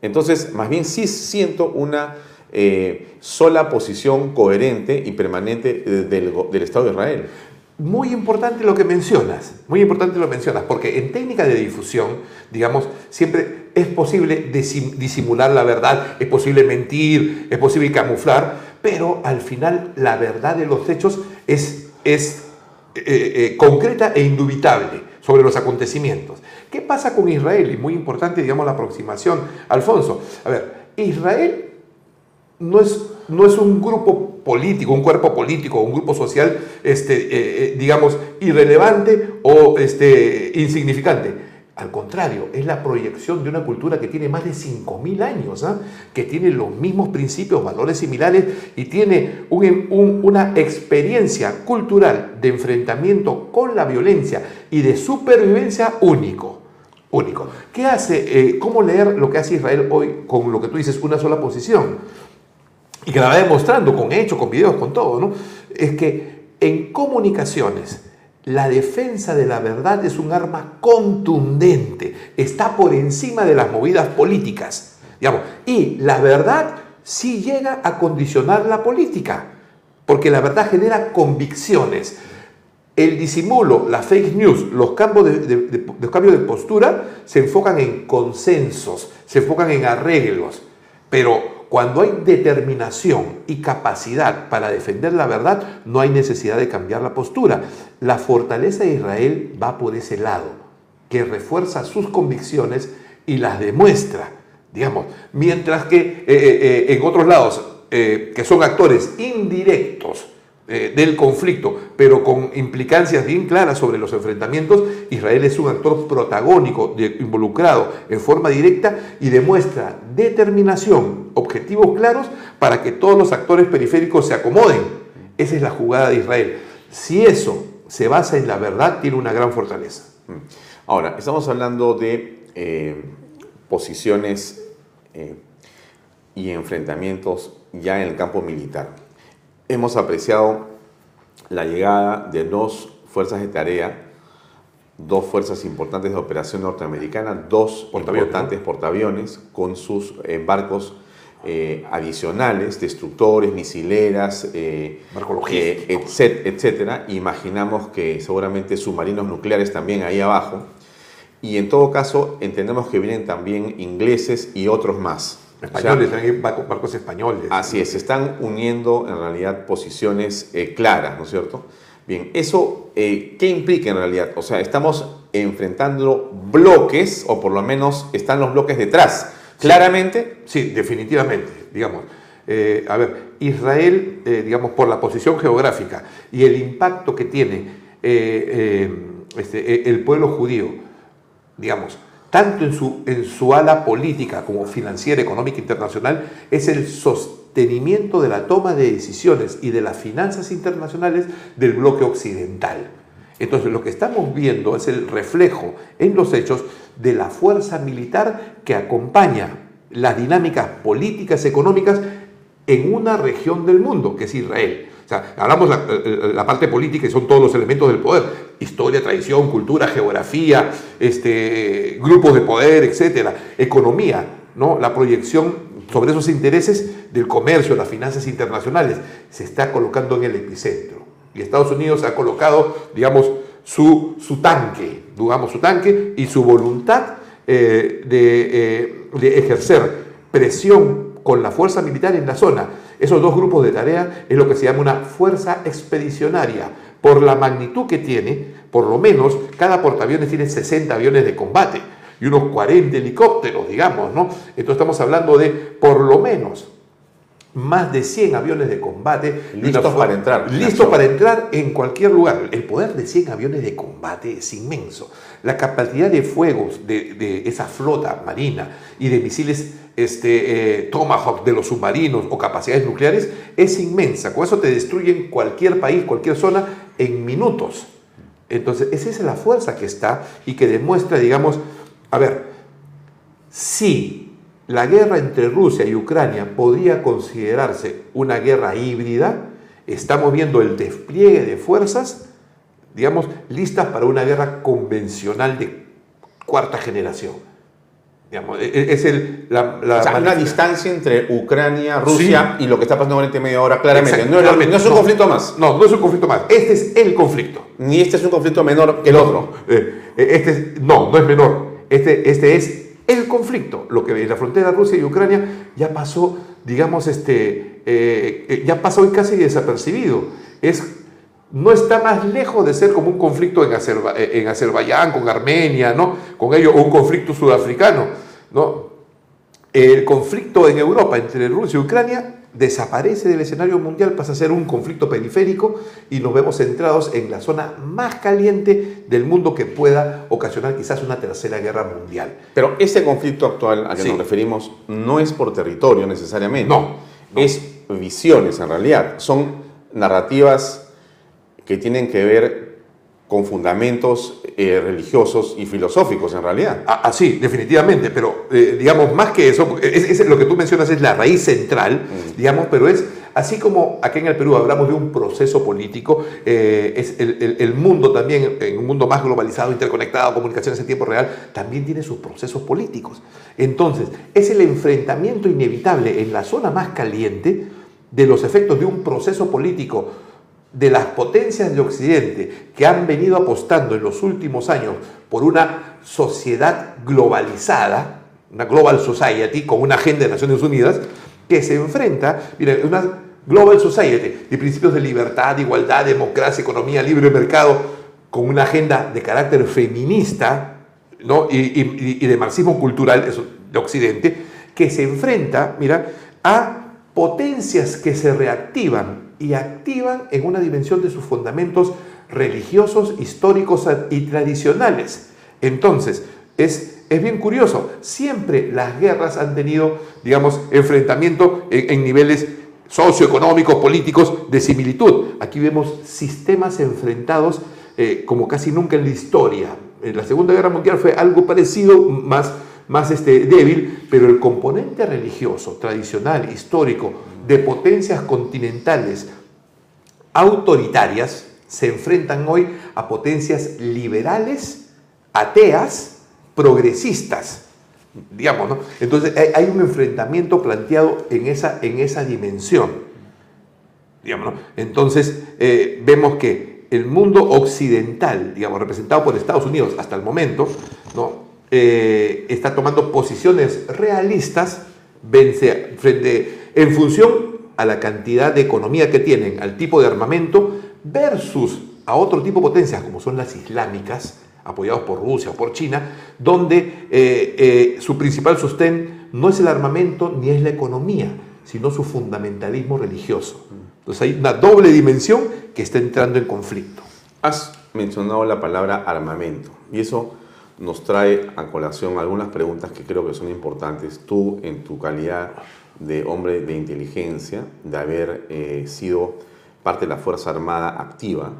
Entonces, más bien sí siento una eh, sola posición coherente y permanente del, Estado de Israel. Muy importante lo que mencionas, muy importante lo mencionas, porque en técnica de difusión, digamos, siempre es posible disimular la verdad, es posible mentir, es posible camuflar, pero al final la verdad de los hechos es eh, eh, concreta e indubitable sobre los acontecimientos. ¿Qué pasa con Israel? Y muy importante, digamos, la aproximación. Alfonso, a ver, Israel no es, no es un grupo político, un cuerpo político, un grupo social, este, eh, digamos, irrelevante o este, insignificante al contrario, es la proyección de una cultura que tiene más de 5.000 años, ¿ah? que tiene los mismos principios, valores similares y tiene una experiencia cultural de enfrentamiento con la violencia y de supervivencia único. Único. ¿Qué hace? Eh, ¿Cómo leer lo que hace Israel hoy con lo que tú dices, una sola posición? Y que la va demostrando con hechos, con videos, con todo, ¿no? Es que en comunicaciones, la defensa de la verdad es un arma contundente, está por encima de las movidas políticas. Digamos, y la verdad sí llega a condicionar la política, porque la verdad genera convicciones. El disimulo, la fake news, los cambios de, los cambios de postura se enfocan en consensos, se enfocan en arreglos, pero cuando hay determinación y capacidad para defender la verdad, no hay necesidad de cambiar la postura. La fortaleza de Israel va por ese lado, que refuerza sus convicciones y las demuestra, digamos, mientras que eh, eh, eh, en otros lados, que son actores indirectos, eh, del conflicto, pero con implicancias bien claras sobre los enfrentamientos, Israel es un actor protagónico, involucrado en forma directa y demuestra determinación, objetivos claros para que todos los actores periféricos se acomoden. Esa es la jugada de Israel. Si eso se basa en la verdad, tiene una gran fortaleza. Mm. Ahora, estamos hablando de eh, posiciones eh, y enfrentamientos ya en el campo militar hemos apreciado la llegada de dos fuerzas de tarea, dos fuerzas importantes de operación norteamericana, dos importantes portaaviones con sus eh, barcos eh, adicionales, destructores, misileras, eh, etcétera. Imaginamos que seguramente submarinos nucleares también ahí abajo. Y en todo caso, entendemos que vienen también ingleses y otros más. Españoles, también barcos españoles. Así es, se están uniendo en realidad posiciones eh, claras, ¿no es cierto? Bien, ¿eso eh, qué implica en realidad? O sea, estamos enfrentando bloques, o por lo menos están los bloques detrás. ¿Claramente? Sí, definitivamente, digamos. Eh, a ver, Israel, digamos, por la posición geográfica y el impacto que tiene este, el pueblo judío, digamos, tanto en su, en su ala política como financiera, económica internacional, es el sostenimiento de la toma de decisiones y de las finanzas internacionales del bloque occidental. Entonces lo que estamos viendo es el reflejo en los hechos de la fuerza militar que acompaña las dinámicas políticas, económicas en una región del mundo, que es Israel. Sea, hablamos la, la parte política y son todos los elementos del poder, historia, tradición, cultura, geografía, este, grupos de poder, etcétera, economía, ¿no? la proyección sobre esos intereses del comercio, las finanzas internacionales, se está colocando en el epicentro. Y Estados Unidos ha colocado, digamos, su, su tanque, digamos, su tanque y su voluntad eh, de, eh, de ejercer presión con la fuerza militar en la zona. Esos dos grupos de tarea es lo que se llama una fuerza expedicionaria. Por la magnitud que tiene, por lo menos cada portaaviones tiene 60 aviones de combate y unos 40 helicópteros, digamos, ¿no? Entonces estamos hablando de por lo menos más de 100 aviones de combate. Listos para entrar. Listos para entrar en cualquier lugar. El poder de 100 aviones de combate es inmenso. La capacidad de fuegos de, de esa flota marina y de misiles este, eh, Tomahawk de los submarinos o capacidades nucleares es inmensa. Con eso te destruyen cualquier país, cualquier zona en minutos. Entonces, esa es la fuerza que está y que demuestra, digamos, a ver, si la guerra entre Rusia y Ucrania podría considerarse una guerra híbrida, estamos viendo el despliegue de fuerzas, digamos, listas para una guerra convencional de cuarta generación. Digamos, e, e, es el, la, la O sea, una distancia entre Ucrania, Rusia Sí. y lo que está pasando en Oriente Medio ahora, claramente. No, es- no un conflicto más. No, no es un conflicto más. Este es el conflicto. Ni este es un conflicto menor que el otro. Eh, eh, Este es- no, no es menor. Este, este es el conflicto. Lo que en la frontera Rusia y Ucrania ya pasó, digamos, este, eh, ya pasó hoy casi desapercibido. Es, no está más lejos de ser como un conflicto en, Azerba- eh, en Azerbaiyán, con Armenia, ¿no? Con ello, un conflicto sudafricano, ¿no? El conflicto en Europa entre Rusia y Ucrania desaparece del escenario mundial, pasa a ser un conflicto periférico y nos vemos centrados en la zona más caliente del mundo que pueda ocasionar quizás una tercera guerra mundial. Pero este conflicto actual al que Sí. nos referimos no es por territorio necesariamente. No, no. Es visiones en realidad. Son narrativas que tienen que ver con fundamentos eh, religiosos y filosóficos en realidad. Ah, ah, sí, definitivamente, pero eh, digamos más que eso, es, es- lo que tú mencionas es la raíz central, digamos, pero es así como aquí en el Perú hablamos de un proceso político, eh, es el, el- el mundo también, en un mundo más globalizado, interconectado, comunicaciones en tiempo real, también tiene sus procesos políticos. Entonces, es el enfrentamiento inevitable en la zona más caliente de los efectos de un proceso político de las potencias de Occidente que han venido apostando en los últimos años por una sociedad globalizada, una global society con una agenda de Naciones Unidas, que se enfrenta, mira, una global society de principios de libertad, igualdad, democracia, economía, libre mercado, con una agenda de carácter feminista ¿no? y, de marxismo cultural de Occidente, que se enfrenta, mira, a potencias que se reactivan y activan en una dimensión de sus fundamentos religiosos, históricos y tradicionales. Entonces, es, es bien curioso, siempre las guerras han tenido, digamos, enfrentamiento en, niveles socioeconómicos, políticos, de similitud. Aquí vemos sistemas enfrentados eh, como casi nunca en la historia. En la Segunda Guerra Mundial fue algo parecido, más, más este, débil, pero el componente religioso, tradicional, histórico, de potencias continentales autoritarias, se enfrentan hoy a potencias liberales, ateas, progresistas, digamos, ¿no? Entonces hay, un enfrentamiento planteado en esa, en esa dimensión, digamos, ¿no? Entonces eh, vemos que el mundo occidental, digamos, representado por Estados Unidos hasta el momento, ¿no? Eh, está tomando posiciones realistas frente, en función a la cantidad de economía que tienen, al tipo de armamento, versus a otro tipo de potencias, como son las islámicas, apoyados por Rusia o por China, donde eh, eh, su principal sostén no es el armamento ni es la economía, sino su fundamentalismo religioso. Entonces hay una doble dimensión que está entrando en conflicto. Has mencionado la palabra armamento y eso nos trae a colación algunas preguntas que creo que son importantes. Tú, en tu calidad de hombre de inteligencia, de haber eh, sido parte de la Fuerza Armada activa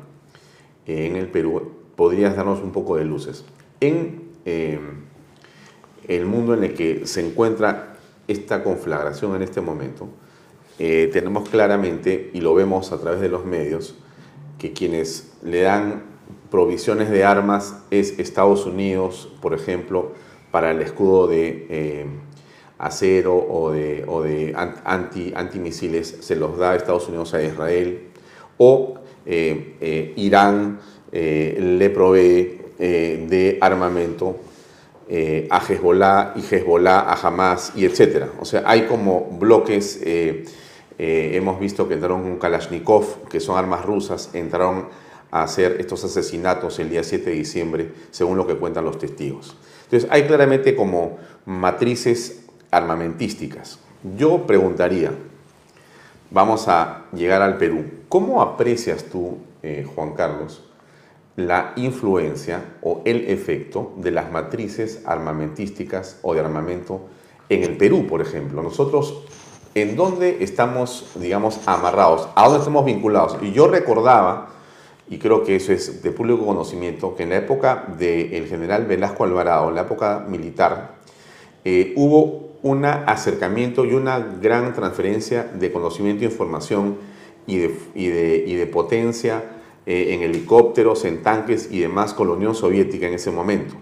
eh, en el Perú, podrías darnos un poco de luces. En eh, el mundo en el que se encuentra esta conflagración en este momento, tenemos claramente, y lo vemos a través de los medios, que quienes le dan provisiones de armas es Estados Unidos, por ejemplo, para el escudo de acero o de, anti, antimisiles se los da Estados Unidos a Israel, o eh, eh, Irán eh, le provee de armamento a Hezbollah y Hezbollah a Hamas y etc. O sea, hay como bloques, hemos visto que entraron con Kalashnikov, que son armas rusas, entraron a hacer estos asesinatos el día 7 de diciembre, según lo que cuentan los testigos. Entonces, hay claramente como matrices armamentísticas. Yo preguntaría, vamos a llegar al Perú, ¿cómo aprecias tú, eh, Juan Carlos, la influencia o el efecto de las matrices armamentísticas o de armamento en el Perú, por ejemplo? Nosotros, ¿en dónde estamos, digamos, amarrados? ¿A dónde estamos vinculados? Y yo recordaba, y creo que eso es de público conocimiento, que en la época del general Velasco Alvarado, en la época militar, eh, hubo un acercamiento y una gran transferencia de conocimiento información y de, y de, potencia eh, en helicópteros, en tanques y demás con la Unión Soviética en ese momento.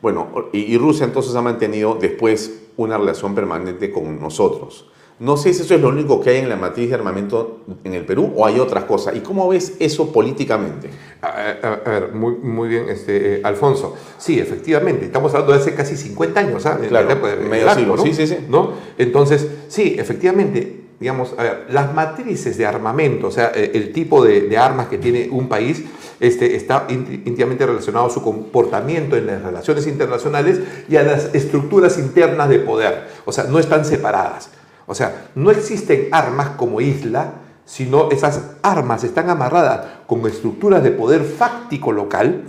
Bueno, y, Rusia entonces ha mantenido después una relación permanente con nosotros. No sé si eso es lo único que hay en la matriz de armamento en el Perú o hay otras cosas. ¿Y cómo ves eso políticamente? A, ver, muy, muy bien, este, eh, Alfonso. Sí, efectivamente, estamos hablando de hace casi 50 años, ¿sabes? ¿ah? Claro, medio siglo, ¿no? sí, sí, sí. ¿no? Entonces, sí, efectivamente, digamos, a ver, las matrices de armamento, o sea, eh, el tipo de, armas que tiene un país, este, está íntimamente relacionado a su comportamiento en las relaciones internacionales y a las estructuras internas de poder. O sea, no están separadas. O sea, no existen armas como isla, sino esas armas están amarradas con estructuras de poder fáctico local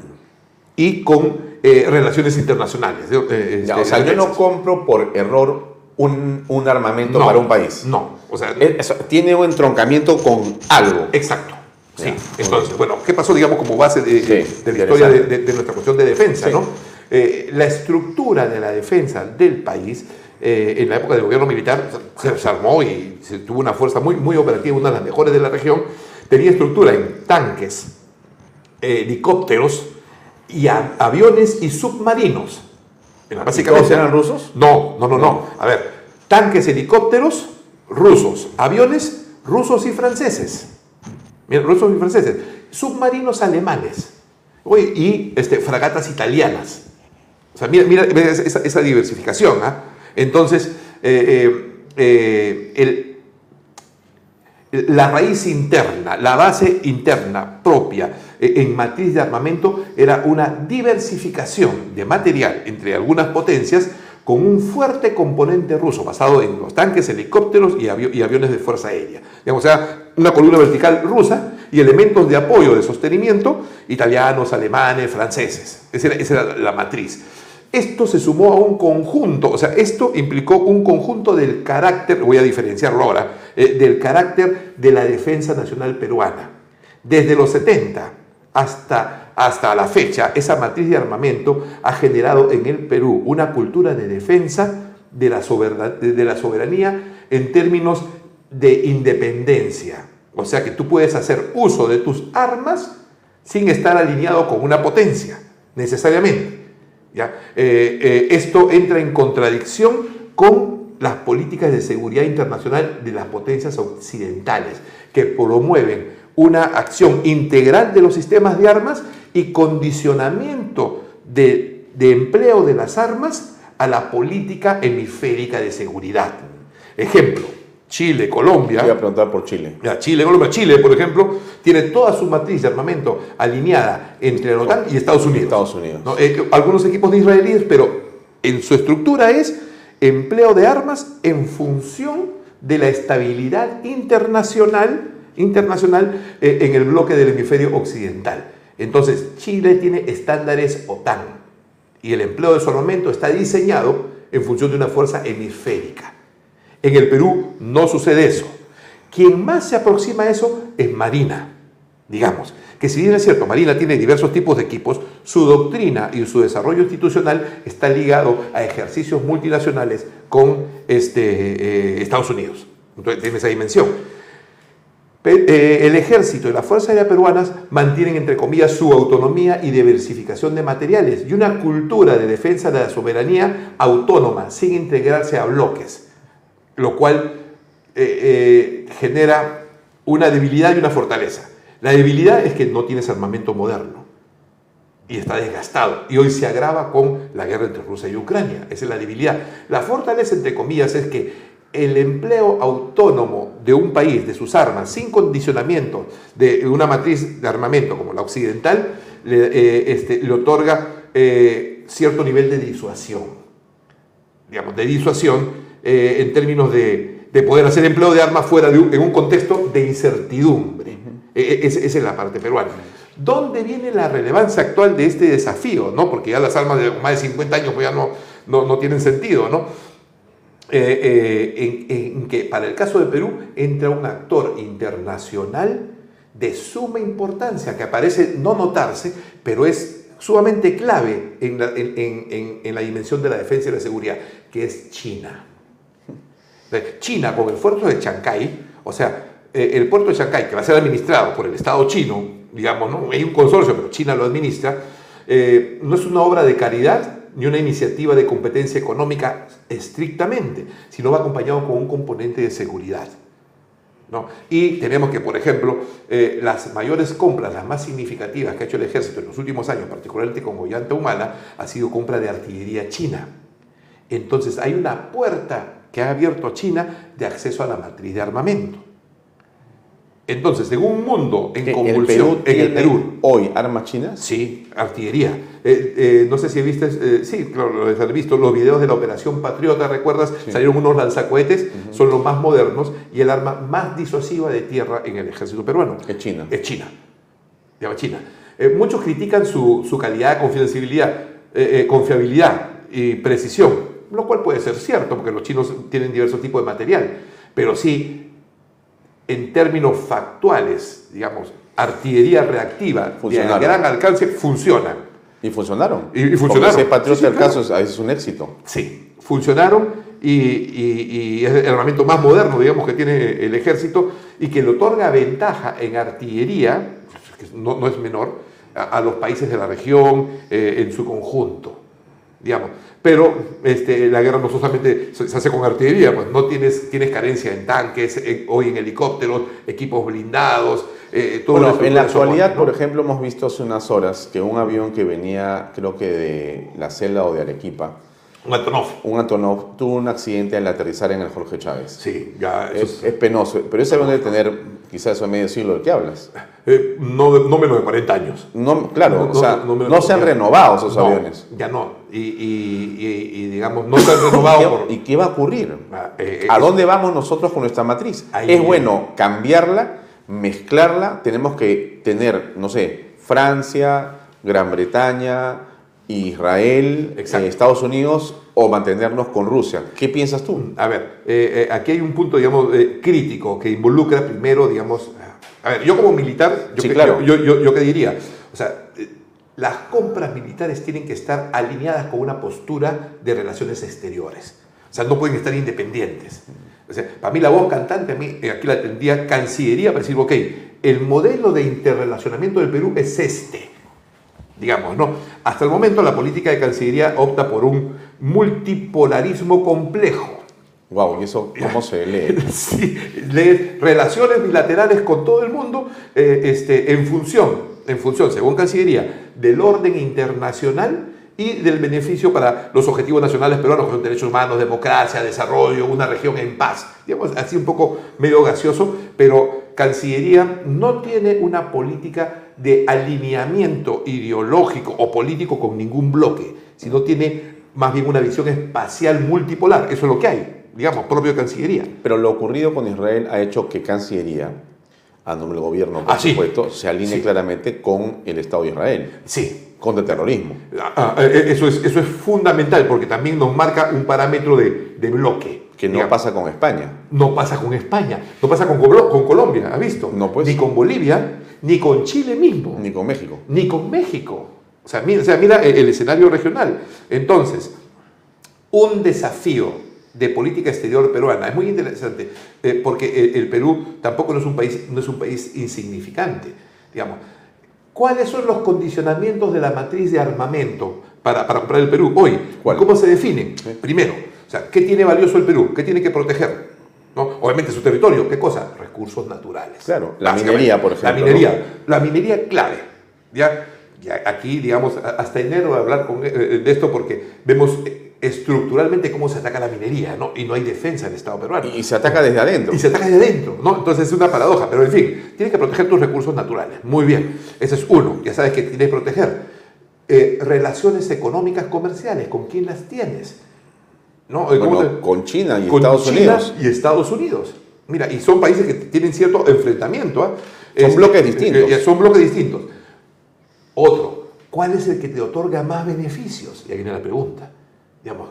y con eh, relaciones internacionales. Eh, este, o sea, yo no compro por error un, armamento para un país. No, o sea, tiene un entroncamiento con algo. Exacto. Sí. Entonces, bueno, ¿qué pasó, digamos, como base de, la historia de, nuestra cuestión de defensa? ¿no? Eh, la estructura de la defensa del país eh, en la época del gobierno militar se, armó y se tuvo una fuerza muy, muy operativa, una de las mejores de la región. Tenía estructura en tanques, helicópteros y aviones y submarinos. ¿Básicamente eran rusos? No, no, no, no. A ver, tanques, helicópteros rusos, aviones rusos y franceses. Mira, rusos y franceses. Submarinos alemanes. y este, fragatas italianas. O sea, mira, mira esa, esa diversificación. ¿ah? Entonces, eh, eh, eh, la raíz interna, la base interna propia en matriz de armamento era una diversificación de material entre algunas potencias con un fuerte componente ruso basado en los tanques, helicópteros y, aviones de fuerza aérea. Digamos, o sea, una columna vertical rusa y elementos de apoyo, de sostenimiento, italianos, alemanes, franceses. Esa era la matriz. Esto se sumó a un conjunto, o sea, esto implicó un conjunto del carácter, voy a diferenciarlo ahora, eh, del carácter de la defensa nacional peruana. Desde los 70 hasta, hasta la fecha, esa matriz de armamento ha generado en el Perú una cultura de defensa de la, de la soberanía en términos de independencia. O sea que tú puedes hacer uso de tus armas sin estar alineado con una potencia, necesariamente. Eh, eh, esto entra en contradicción con las políticas de seguridad internacional de las potencias occidentales, que promueven una acción integral de los sistemas de armas y condicionamiento de, empleo de las armas a la política hemisférica de seguridad. Ejemplo, Chile, Colombia. Voy a preguntar por Chile. Chile, Colombia. Chile, por ejemplo, tiene toda su matriz de armamento alineada entre la OTAN y Estados Unidos. Estados Unidos. Eh, algunos equipos de israelíes, pero en su estructura es empleo de armas en función de la estabilidad internacional, internacional eh, en el bloque del hemisferio occidental. Entonces, Chile tiene estándares OTAN y el empleo de su armamento está diseñado en función de una fuerza hemisférica. En el Perú no sucede eso. Quien más se aproxima a eso es Marina, digamos. Que si bien es cierto, Marina tiene diversos tipos de equipos, su doctrina y su desarrollo institucional está ligado a ejercicios multinacionales con este, eh, Estados Unidos. Entonces tiene esa dimensión. Eh, el ejército y las fuerzas aéreas peruanas mantienen, entre comillas, su autonomía y diversificación de materiales y una cultura de defensa de la soberanía autónoma, sin integrarse a bloques, lo cual eh, eh, genera una debilidad y una fortaleza. La debilidad es que no tienes armamento moderno y está desgastado. Y hoy se agrava con la guerra entre Rusia y Ucrania. Esa es la debilidad. La fortaleza, entre comillas, es que el empleo autónomo de un país, de sus armas, sin condicionamiento de una matriz de armamento como la occidental, le, eh, este, otorga cierto nivel de disuasión. Digamos, de disuasión eh, en términos de, de poder hacer empleo de armas fuera de un, en un contexto de incertidumbre. Eh, esa esa es la parte peruana. ¿Dónde viene la relevancia actual de este desafío? ¿no? Porque ya las armas de más de 50 años pues ya no, no, no tienen sentido. ¿no? Eh, eh, en, en que para el caso de Perú entra un actor internacional de suma importancia que parece no notarse, pero es sumamente clave en la, en- en la dimensión de la defensa y la seguridad, que es China. China, con el puerto de Chancay, o sea, eh, el puerto de Chancay, que va a ser administrado por el Estado chino, digamos, ¿no? hay un consorcio, pero China lo administra, eh, no es una obra de caridad ni una iniciativa de competencia económica estrictamente, sino va acompañado con un componente de seguridad. ¿no? Y tenemos que, por ejemplo, eh, las mayores compras, las más significativas que ha hecho el ejército en los últimos años, particularmente con Ollanta Humana, ha sido compra de artillería china. Entonces hay una puerta que ha abierto China de acceso a la matriz de armamento. Entonces, en un mundo en ¿Que convulsión, en el Perú, hoy armas chinas? Sí, artillería. Eh, eh, no sé si viste, eh, sí, claro, lo has visto, los videos de la Operación Patriota, ¿recuerdas? Sí. Salieron unos lanzacohetes, son los más modernos y el arma más disuasiva de tierra en el ejército peruano. Es China. Es China. Llama China. Muchos critican su, su calidad, confidencialidad, eh, confiabilidad y precisión, lo cual puede ser cierto, porque los chinos tienen diversos tipos de material, pero sí, en términos factuales, digamos, artillería reactiva de gran alcance, funcionan. Y funcionaron. Y- y funcionaron. Porque ese patriota Sí, sí, del claro. caso es, es un éxito. Sí, funcionaron y, y- y es el armamento más moderno, digamos, que tiene el ejército y que le otorga ventaja en artillería, que no, no es menor, a, a los países de la región eh, en su conjunto, digamos. Pero este, la guerra no solamente se, hace con artillería, pues no tienes, tienes carencia en tanques, en- hoy en helicópteros, equipos blindados, eh, toda Bueno, en la actualidad, ¿no? por ejemplo, hemos visto hace unas horas que un avión que venía, creo que de la celda o de Arequipa, Un Antonov. un Antonov, tuvo un accidente al aterrizar en el Jorge Chávez. Sí, ya eso Es, es penoso, pero ese avión debe tener quizás eso medio siglo del que hablas. eh, no, no menos de 40 años. No, claro, No, o sea, no, se han renovado esos aviones. Ya no. Y, y- y- y, digamos, no se han ¿Y renovado qué, por. y qué va a ocurrir? Ah, eh, ¿A es- dónde vamos nosotros con nuestra matriz? Ahí es bueno cambiarla, mezclarla, tenemos que tener, no sé, Francia, Gran Bretaña, Israel, eh, Estados Unidos o mantenernos con Rusia. ¿Qué piensas tú? A ver, eh, eh, aquí hay un punto, digamos, eh, crítico que involucra primero, digamos. A ver, yo como militar, yo, Sí, que- claro. yo, yo, yo qué diría. O sea, las compras militares tienen que estar alineadas con una postura de relaciones exteriores. O sea, no pueden estar independientes. O sea, para mí la voz cantante, a mí, aquí la tendría Cancillería para decir, ok, el modelo de interrelacionamiento del Perú es este. Digamos, ¿no? Hasta el momento la política de Cancillería opta por un multipolarismo complejo. Wow, ¿y eso cómo se lee? Sí, lees relaciones bilaterales con todo el mundo eh, este, en función, en función, según Cancillería, del orden internacional y del beneficio para los objetivos nacionales peruanos, son derechos humanos, democracia, desarrollo, una región en paz. Digamos, así un poco medio gaseoso, pero Cancillería no tiene una política de alineamiento ideológico o político con ningún bloque, sino tiene más bien una visión espacial multipolar. Eso es lo que hay, digamos, propio de Cancillería. Pero lo ocurrido con Israel ha hecho que Cancillería, a nombre del gobierno, por Ah, sí. supuesto, se alinee Sí. claramente con el Estado de Israel, Sí, contra el terrorismo. Ah, ah, eh, eso, es, eso es fundamental porque también nos marca un parámetro de, de bloque. Que no Digamos, pasa con España. No pasa con España, no pasa con, con Colombia, ¿has visto? No, pues. Ni con Bolivia, ni con Chile mismo. Ni con México. ni con México. O sea, mira, o sea, mira el, el escenario regional. Entonces, un desafío de política exterior peruana es muy interesante eh, porque el, el Perú tampoco no es un país, no es un país insignificante. Digamos, ¿cuáles son los condicionamientos de la matriz de armamento para, para comprar el Perú hoy? ¿Cuál? ¿Cómo se definen? Primero, o sea, ¿qué tiene valioso el Perú? ¿Qué tiene que proteger? ¿No? Obviamente su territorio, ¿qué cosa? Recursos naturales. Claro, la minería, por ejemplo, La minería, la minería clave. ¿ya? Aquí, digamos, hasta enero a hablar con, eh, de esto porque vemos eh, estructuralmente cómo se ataca la minería, ¿no? Y no hay defensa del Estado peruano. Y, se ataca desde adentro. Y se ataca de adentro, ¿no? Entonces es una paradoja, pero en fin, tienes que proteger tus recursos naturales. Muy bien, ese es uno, ya sabes que tienes que proteger. Eh, relaciones económicas comerciales, ¿con quién las tienes? ¿No? Eh, ¿cómo Bueno, te- con China y con Estados China Unidos. Y Estados Unidos. Mira, y son países que tienen cierto enfrentamiento. ¿ah? Son Es- bloques distintos. eh, son bloques distintos. Otro, ¿cuál es el que te otorga más beneficios? Y ahí viene la pregunta. Digamos,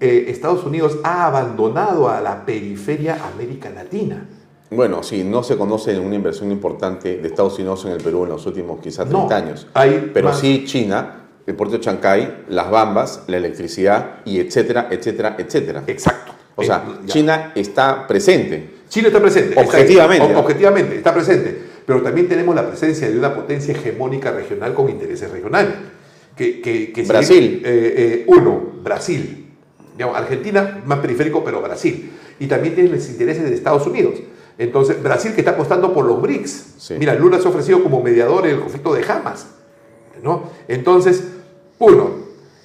eh, Estados Unidos ha abandonado a la periferia América Latina. Bueno, sí, no se conoce una inversión importante de Estados Unidos en el Perú en los últimos quizás 30 No, años. hay Pero más. sí China, el puerto de Chancay, las bambas, la electricidad y etcétera, etcétera, etcétera. Exacto. O sea, Eh. China está presente. Chile está presente. Objetivamente. ob- objetivamente, está presente. Pero también tenemos la presencia de una potencia hegemónica regional con intereses regionales. Que, que- que Brasil. eh, eh, uno, Brasil. Digamos, Argentina más periférico, pero Brasil. Y también tiene los intereses de Estados Unidos. Entonces, Brasil que está apostando por los BRICS. Sí. Mira, Lula se ha ofrecido como mediador en el conflicto de Hamas. ¿no? Entonces, uno,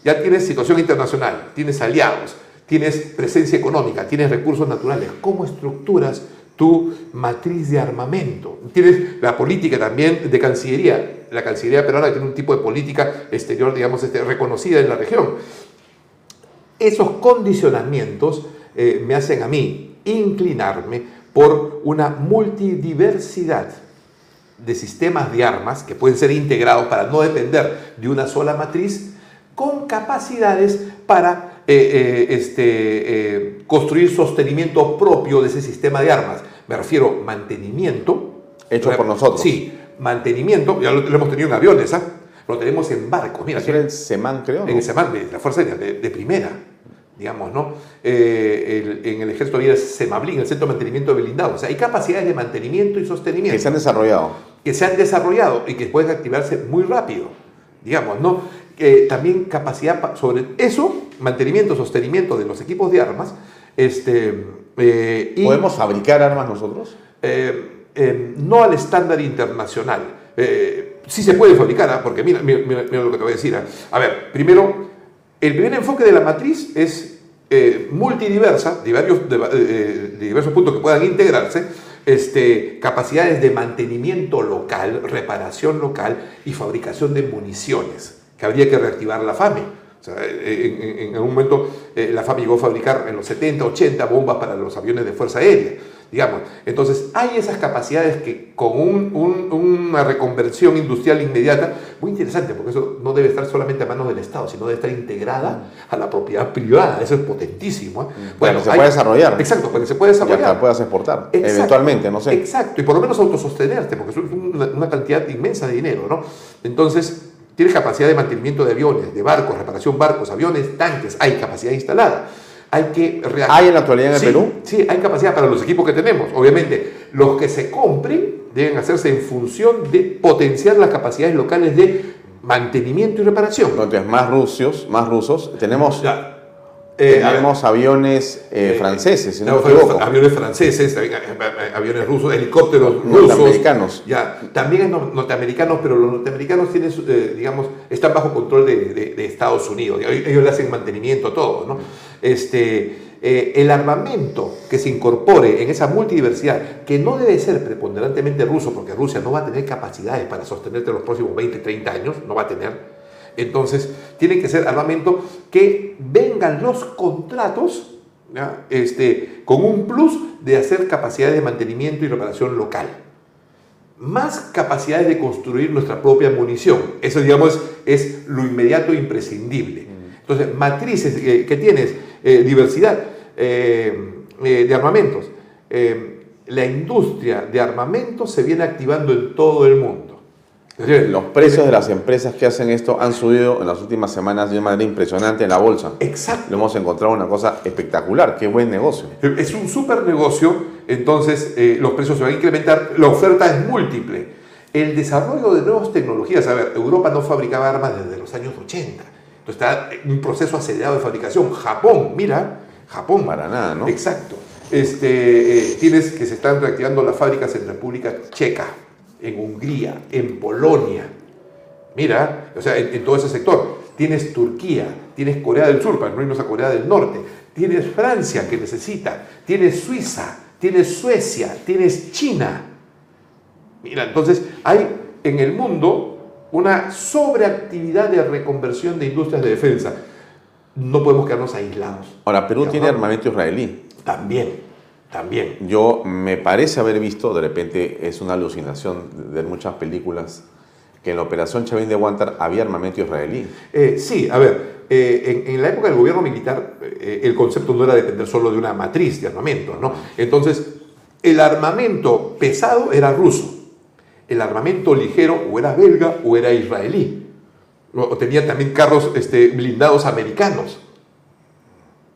ya tienes situación internacional, tienes aliados, tienes presencia económica, tienes recursos naturales. ¿Cómo estructuras tu matriz de armamento? Tienes la política también de Cancillería. La Cancillería peruana tiene un tipo de política exterior, digamos, este, reconocida en la región. Esos condicionamientos eh, me hacen a mí inclinarme por una multidiversidad de sistemas de armas que pueden ser integrados para no depender de una sola matriz, con capacidades para eh, eh, este, construir sostenimiento propio de ese sistema de armas. Me refiero mantenimiento. Hecho por nosotros. Sí, mantenimiento, ya lo, lo hemos tenido en aviones, ¿ah? lo tenemos en barcos. Mira, Eso era el SEMAN, creo. en el SEMAN, de la Fuerza Aérea, de, de primera, digamos, ¿no? Eh, el- en el ejército había el SEMABLIN, el Centro de Mantenimiento de Blindados. O sea, hay capacidades de mantenimiento y sostenimiento Que se han desarrollado. que se han desarrollado y que pueden activarse muy rápido, digamos, ¿no? Eh, también capacidad pa- sobre eso, mantenimiento, sostenimiento de los equipos de armas, este, eh, y ¿Podemos fabricar armas nosotros? eh, eh, no al estándar internacional. Sí se puede fabricar, ¿ah? porque mira, mira, lo que te voy a decir. ¿ah? A ver, primero, el primer enfoque de la matriz es multidiversa, de varios, de, de diversos puntos que puedan integrarse, este, capacidades de mantenimiento local, reparación local y fabricación de municiones, que habría que reactivar la FAME. O sea, en, en- algún momento eh, la FAME llegó a fabricar en los 70, 80 bombas para los aviones de Fuerza Aérea, digamos. Entonces, hay esas capacidades que con un- un- una reconversión industrial inmediata, muy interesante, porque eso no debe estar solamente a manos del Estado, sino debe estar integrada a la propiedad privada. Eso es potentísimo. ¿eh? Que se pueda desarrollar. Exacto, para que se pueda Ya desarrollar. la puedas exportar. Exacto, Eventualmente, no sé. Exacto, y por lo menos autosostenerte, porque es una, una cantidad inmensa de dinero, ¿no? Entonces, tienes capacidad de mantenimiento de aviones, de barcos, reparación barcos, aviones, tanques, hay capacidad instalada. Hay que. ¿Hay en la actualidad en el Sí, Perú? Sí, hay capacidad para los equipos que tenemos. Obviamente, los que se compren deben hacerse en función de potenciar las capacidades locales de mantenimiento y reparación. Entonces, más rusos, más rusos. Tenemos, Ya. Eh, a tenemos aviones eh, eh, franceses, si no me aviones- equivoco. Aviones franceses, aviones rusos, helicópteros rusos. Norteamericanos. Ya, también hay no- norteamericanos, pero los norteamericanos tienen, eh, digamos, están bajo control de, de- de Estados Unidos. Ellos, le hacen mantenimiento todo, ¿no? Este, el armamento que se incorpore en esa multidiversidad, que no debe ser preponderantemente ruso, porque Rusia no va a tener capacidades para sostenerte los próximos 20, 30 años, no va a tener. Entonces, tiene que ser armamento que vengan los contratos ¿ya? Este, con un plus de hacer capacidades de mantenimiento y reparación local. Más capacidades de construir nuestra propia munición. Eso, digamos, es lo inmediato e imprescindible. Entonces, matrices que tienes, eh, diversidad. eh, eh, de armamentos. La industria de armamentos se viene activando en todo el mundo. Los precios de las empresas que hacen esto han subido en las últimas semanas de manera impresionante en la bolsa. Exacto. Lo hemos encontrado una cosa espectacular. Qué buen negocio. Es un super negocio, entonces eh, los precios se van a incrementar, la oferta es múltiple. El desarrollo de nuevas tecnologías, a ver, Europa no fabricaba armas desde los años 80, entonces está en un proceso acelerado de fabricación. Japón, mira, Japón. Para nada, ¿no? Exacto. Este, eh, tienes que se están reactivando las fábricas en República Checa, en Hungría, en Polonia. Mira, o sea, en, en todo ese sector. Tienes Turquía, tienes Corea del Sur, para no irnos a Corea del Norte. Tienes Francia, que necesita. Tienes Suiza, tienes Suecia, tienes China. Mira, entonces hay en el mundo una sobreactividad de reconversión de industrias de defensa. No podemos quedarnos aislados. Ahora, Perú tiene armamento israelí. También, también. Yo me parece haber visto, de repente es una alucinación de muchas películas, que en la operación Chavín de Guantar había armamento israelí. Eh, sí, a ver, eh, en, en la época del gobierno militar eh, el concepto no era depender solo de una matriz de armamento, ¿no? Entonces, el armamento pesado era ruso, el armamento ligero o era belga o era israelí. O o tenía también carros este, blindados americanos.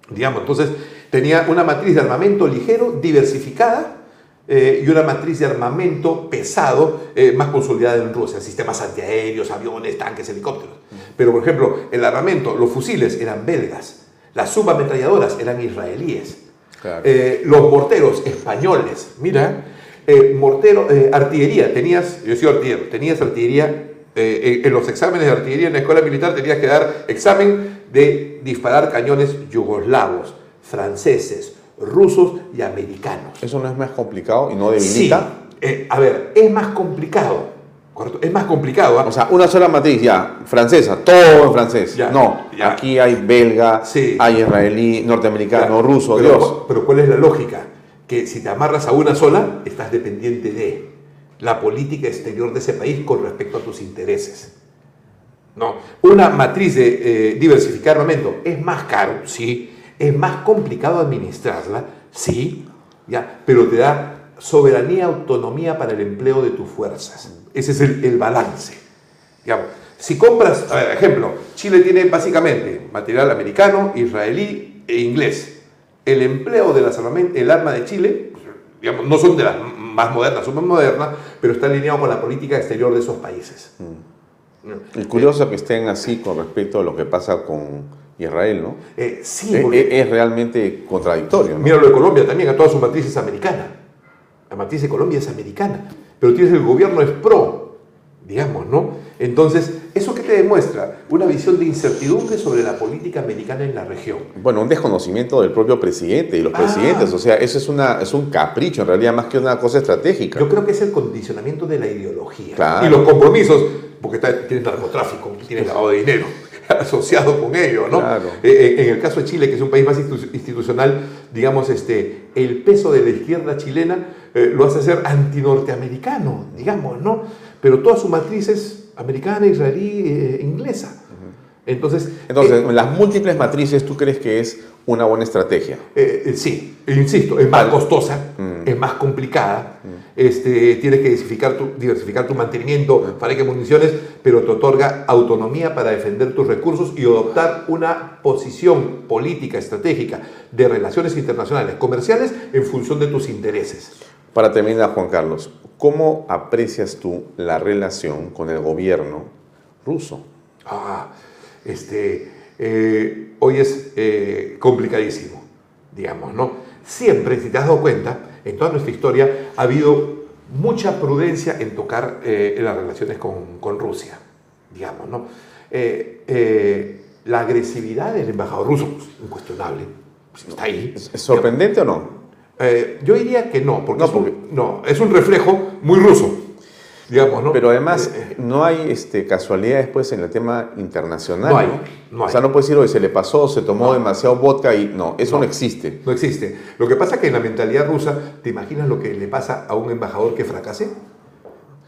Digamos, entonces tenía una matriz de armamento ligero diversificada eh, y una matriz de armamento pesado eh, más consolidada en Rusia, sistemas antiaéreos, aviones, tanques, helicópteros. Pero, por ejemplo, el armamento, los fusiles eran belgas, las subametralladoras eran israelíes, Claro. eh, los morteros españoles, mira, eh, mortero, eh, artillería, tenías, yo soy artillero, tenías artillería, eh, en los exámenes de artillería en la escuela militar tenías que dar examen de disparar cañones yugoslavos, franceses, rusos y americanos. ¿Eso no es más complicado y no Sí, debilita? eh, a ver, es más complicado, ¿correcto? Es más complicado. ¿ah? O sea, una sola matriz, ya, francesa, todo en francés. Ya, no, ya. aquí hay belga, Sí. hay israelí, norteamericano, Ya, ruso, pero, Dios. Pero ¿cuál es la lógica? Que si te amarras a una sola, estás dependiente de la política exterior de ese país con respecto a tus intereses. No, una matriz de eh, diversificar armamento es más caro, sí, es más complicado administrarla, sí, ya, pero te da soberanía, autonomía para el empleo de tus fuerzas. Ese es el, el balance. Digamos, si compras, ver, ejemplo, Chile tiene básicamente material americano, israelí e inglés. El empleo de las el arma de Chile, digamos, no son de las más modernas, son más modernas, pero está alineado con la política exterior de esos países. Y curioso que estén así con respecto a lo que pasa con Israel, ¿no? Eh, sí, Eh, eh, es realmente contradictorio, ¿no? Mira lo de Colombia también, a toda su matriz es americana. La matriz de Colombia es americana. Pero tienes el gobierno es pro, digamos, ¿no? Entonces, ¿eso qué te demuestra? Una visión de incertidumbre sobre la política americana en la región. Bueno, un desconocimiento del propio presidente y los Ah. presidentes, o sea, eso es, una, es un capricho, en realidad, más que una cosa estratégica. Yo creo que es el condicionamiento de la ideología. Claro. Y los compromisos, porque tienes narcotráfico, tienes lavado de dinero asociado con ello, ¿no? Claro. Eh, eh, en el caso de Chile, que es un país más institu- institucional, digamos, este, el peso de la izquierda chilena eh, lo hace ser antinorteamericano, digamos, ¿no? Pero toda su matriz es americana, israelí, eh, inglesa. Entonces, Entonces, las múltiples matrices, ¿tú crees que es una buena estrategia? eh, eh, sí, insisto, es más costosa, Mm. es más complicada, este, tienes que diversificar tu, diversificar tu mantenimiento, para que municiones, pero te otorga autonomía para defender tus recursos y adoptar una posición política, estratégica, de relaciones internacionales, comerciales, en función de tus intereses. Para terminar, Juan Carlos, ¿cómo aprecias tú la relación con el gobierno ruso? Ah, este, eh, hoy es eh, complicadísimo, digamos, ¿no? Siempre, si te has dado cuenta, en toda nuestra historia ha habido mucha prudencia en tocar eh, las relaciones con, con Rusia, digamos, ¿no? La agresividad del embajador ruso, pues, incuestionable, pues, está ahí. ¿Es sorprendente o no? Yo diría que no, porque, No, es un- porque- no, es un reflejo muy ruso, digamos, ¿no? Pero además, Eh, no hay este, casualidades pues, en el tema internacional. No hay, ¿no? O sea, no puedes decir, oye, se le pasó, se tomó No. demasiado vodka y no, eso no, No. existe. No existe. Lo que pasa es que en la mentalidad rusa, ¿te imaginas lo que le pasa a un embajador que fracase?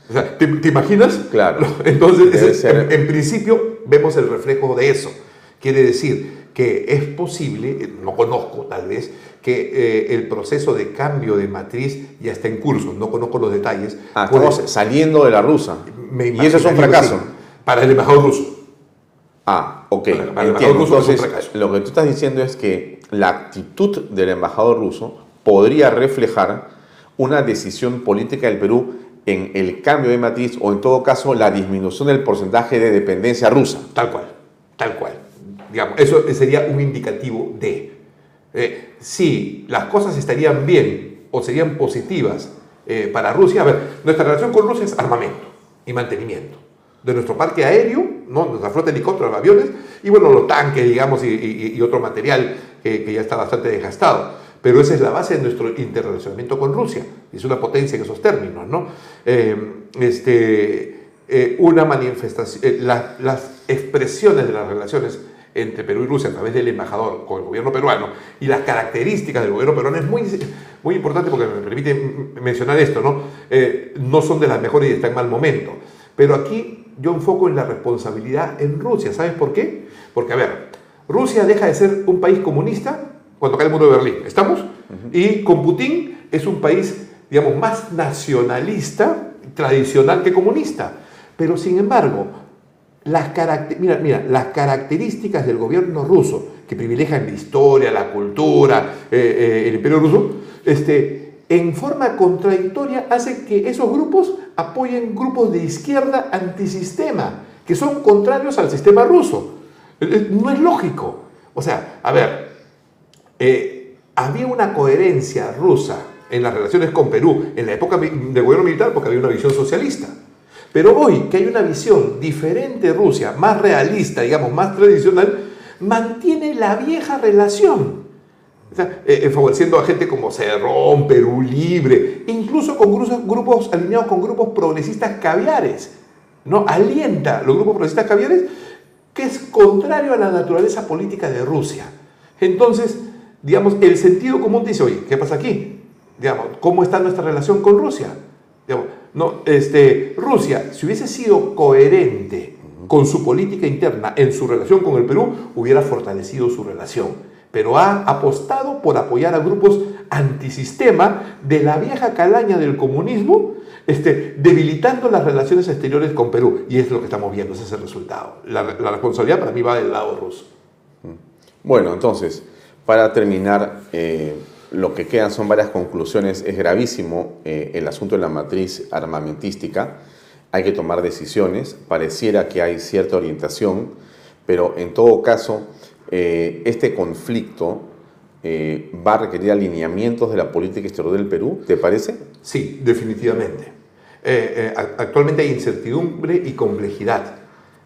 O sea, ¿te, te imaginas? Claro. Entonces, en, en principio, vemos el reflejo de eso. Quiere decir que es posible, eh, no conozco tal vez, que eh, el proceso de cambio de matriz ya está en curso. No conozco los detalles. Ah, estamos saliendo de la rusa. me y eso es un fracaso. sí. Para el embajador ruso. Ah, ok. Para- para el entiendo. embajador ruso es un Entonces, fracaso. lo que tú estás diciendo es que la actitud del embajador ruso podría reflejar una decisión política del Perú en el cambio de matriz o en todo caso la disminución del porcentaje de dependencia rusa. Tal cual, tal cual. Digamos, eso sería un indicativo de eh, si las cosas estarían bien o serían positivas eh, para Rusia. A ver, nuestra relación con Rusia es armamento y mantenimiento de nuestro parque aéreo, ¿no? nuestra flota de helicópteros, aviones y bueno, los tanques, digamos, y, otro material que, ya está bastante desgastado. Pero esa es la base de nuestro interrelacionamiento con Rusia. Es una potencia en esos términos, ¿no? Eh, este, una manifestación, la- las expresiones de las relaciones entre Perú y Rusia a través del embajador con el gobierno peruano y las características del gobierno peruano es muy, muy importante porque me permite mencionar esto, ¿no? Eh, no son de las mejores y están en mal momento. Pero aquí yo enfoco en la responsabilidad en Rusia. ¿Sabes por qué? Porque, a ver, Rusia deja de ser un país comunista cuando cae el muro de Berlín. ¿Estamos? Y con Putin es un país, digamos, más nacionalista, tradicional que comunista. Pero, sin embargo, las, caracte- mira, mira, las características del gobierno ruso, que privilegian la historia, la cultura, eh, eh, el imperio ruso, este, en forma contradictoria hace que esos grupos apoyen grupos de izquierda antisistema, que son contrarios al sistema ruso. Eh, No es lógico. O sea, a ver, había una coherencia rusa en las relaciones con Perú en la época del gobierno militar porque había una visión socialista. Pero hoy que hay una visión diferente de Rusia, más realista, digamos, más tradicional, mantiene la vieja relación. O sea, eh, eh, favoreciendo a gente como Cerrón, Perú Libre, incluso con grupos, alineados con grupos progresistas caviares. ¿no? Alienta los grupos progresistas caviares que es contrario a la naturaleza política de Rusia. Entonces, digamos, el sentido común dice, oye, ¿qué pasa aquí? Digamos, ¿cómo está nuestra relación con Rusia? No, este, Rusia, si hubiese sido coherente con su política interna en su relación con el Perú, hubiera fortalecido su relación. Pero ha apostado por apoyar a grupos antisistema de la vieja calaña del comunismo, este, debilitando las relaciones exteriores con Perú. Y es lo que estamos viendo, ese es el resultado. La, responsabilidad para mí va del lado ruso. Bueno, entonces, para terminar, eh, lo que quedan son varias conclusiones. Es gravísimo eh, el asunto de la matriz armamentística. Hay que tomar decisiones. Pareciera que hay cierta orientación, pero en todo caso, eh, este conflicto eh, va a requerir alineamientos de la política exterior del Perú, ¿te parece? Sí, definitivamente. Actualmente hay incertidumbre y complejidad,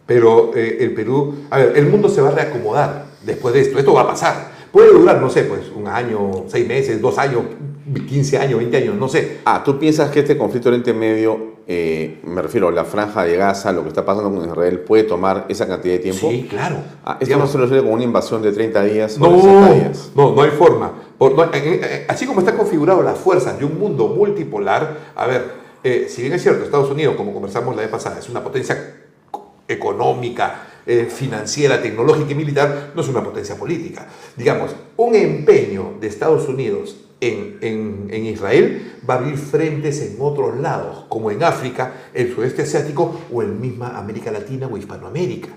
pero el Perú, a ver, el mundo se va a reacomodar después de esto. Esto va a pasar. Puede durar, no sé, pues un año, seis meses, dos años, 15 años, 20 años, no sé. Ah, ¿tú piensas que este conflicto en Oriente Medio, eh, me refiero a la franja de Gaza, lo que está pasando con Israel, puede tomar esa cantidad de tiempo? Sí, claro. Ah, esto Digamos, no se resuelve con una invasión de 30 días o de No, 60 días. no, no hay forma. Por- no, en- en- así como están configuradas las fuerzas de un mundo multipolar, a ver, eh, si bien es cierto, Estados Unidos, como conversamos la vez pasada, es una potencia co- económica, eh, financiera, tecnológica y militar, no es una potencia política. Digamos, un empeño de Estados Unidos en, en- en Israel va a abrir frentes en otros lados, como en África, el sudeste asiático o en misma América Latina o Hispanoamérica.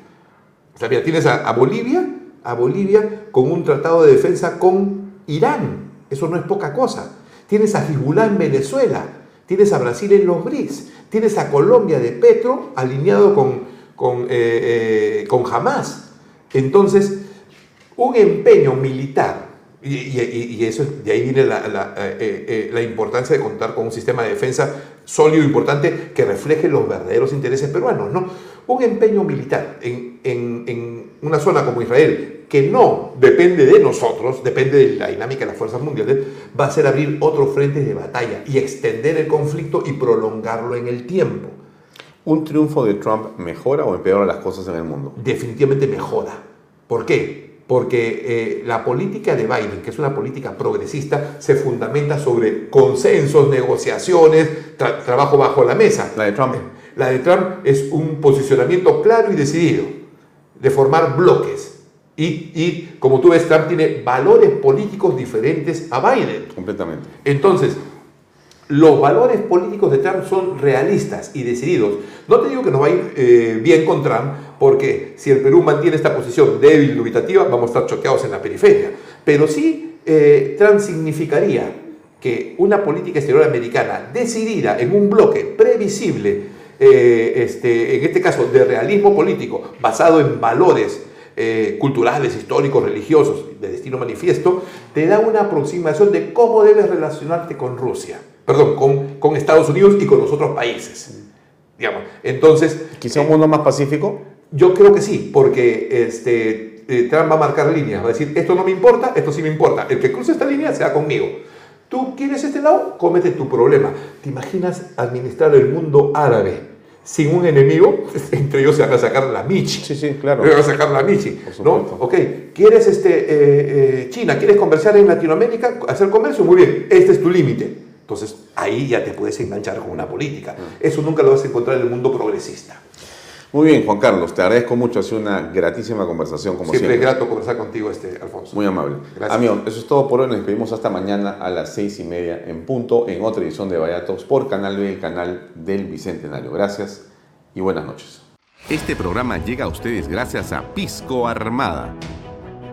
O tienes a, a Bolivia, a Bolivia con un tratado de defensa con Irán. Eso no es poca cosa. Tienes a Hezbollah en Venezuela. Tienes a Brasil en los BRICS. Tienes a Colombia de Petro alineado con, con, eh, eh, con Hamas. Entonces, un empeño militar, y, eso, es- de ahí viene la, la, eh, eh, la importancia de contar con un sistema de defensa sólido e importante que refleje los verdaderos intereses peruanos. ¿no? Un empeño militar en, en- en una zona como Israel, que no depende de nosotros, depende de la dinámica de las fuerzas mundiales, va a ser abrir otros frentes de batalla y extender el conflicto y prolongarlo en el tiempo. ¿Un triunfo de Trump mejora o empeora las cosas en el mundo? definitivamente mejora. ¿Por qué? Porque eh, la política de Biden, que es una política progresista, se fundamenta sobre consensos, negociaciones, tra- trabajo bajo la mesa. La de Trump. La de Trump es un posicionamiento claro y decidido, de formar bloques. Y, y como tú ves, Trump tiene valores políticos diferentes a Biden. Completamente. Entonces, los valores políticos de Trump son realistas y decididos. No te digo que nos va a ir eh, bien con Trump, porque si el Perú mantiene esta posición débil, dubitativa, vamos a estar choqueados en la periferia. Pero sí, eh, Trump significaría que una política exterior americana decidida en un bloque previsible, eh, este, en este caso de realismo político, basado en valores culturales, históricos, religiosos, de destino manifiesto, te da una aproximación de cómo debes relacionarte con Rusia perdón, con, con Estados Unidos y con los otros países. Digamos. Entonces... ¿Quizá un mundo más pacífico? Yo creo que sí, porque este, eh, Trump va a marcar líneas, va a decir, esto no me importa, esto sí me importa. El que cruce esta línea se va conmigo. Tú quieres este lado, cómete tu problema. ¿Te imaginas administrar el mundo árabe sin un enemigo? Entre ellos se van a sacar la Michi. Sí, sí, claro. Se van a sacar la Michi. ¿no? Ok, ¿quieres este, eh, eh, China? ¿Quieres conversar en Latinoamérica? ¿Hacer comercio? Muy bien, este es tu límite entonces ahí ya te puedes enganchar con una política. Eso nunca lo vas a encontrar en el mundo progresista. Muy bien, Juan Carlos, te agradezco mucho. Ha sido una gratísima conversación, como siempre. Siempre es grato conversar contigo, este, Alfonso. Muy amable. Gracias. Amigo, eso es todo por hoy. Nos despedimos hasta mañana a las seis y media en punto en otra edición de Vallatos por Canal B, el canal del Bicentenario. Gracias y buenas noches. Este programa llega a ustedes gracias a Pisco Armada.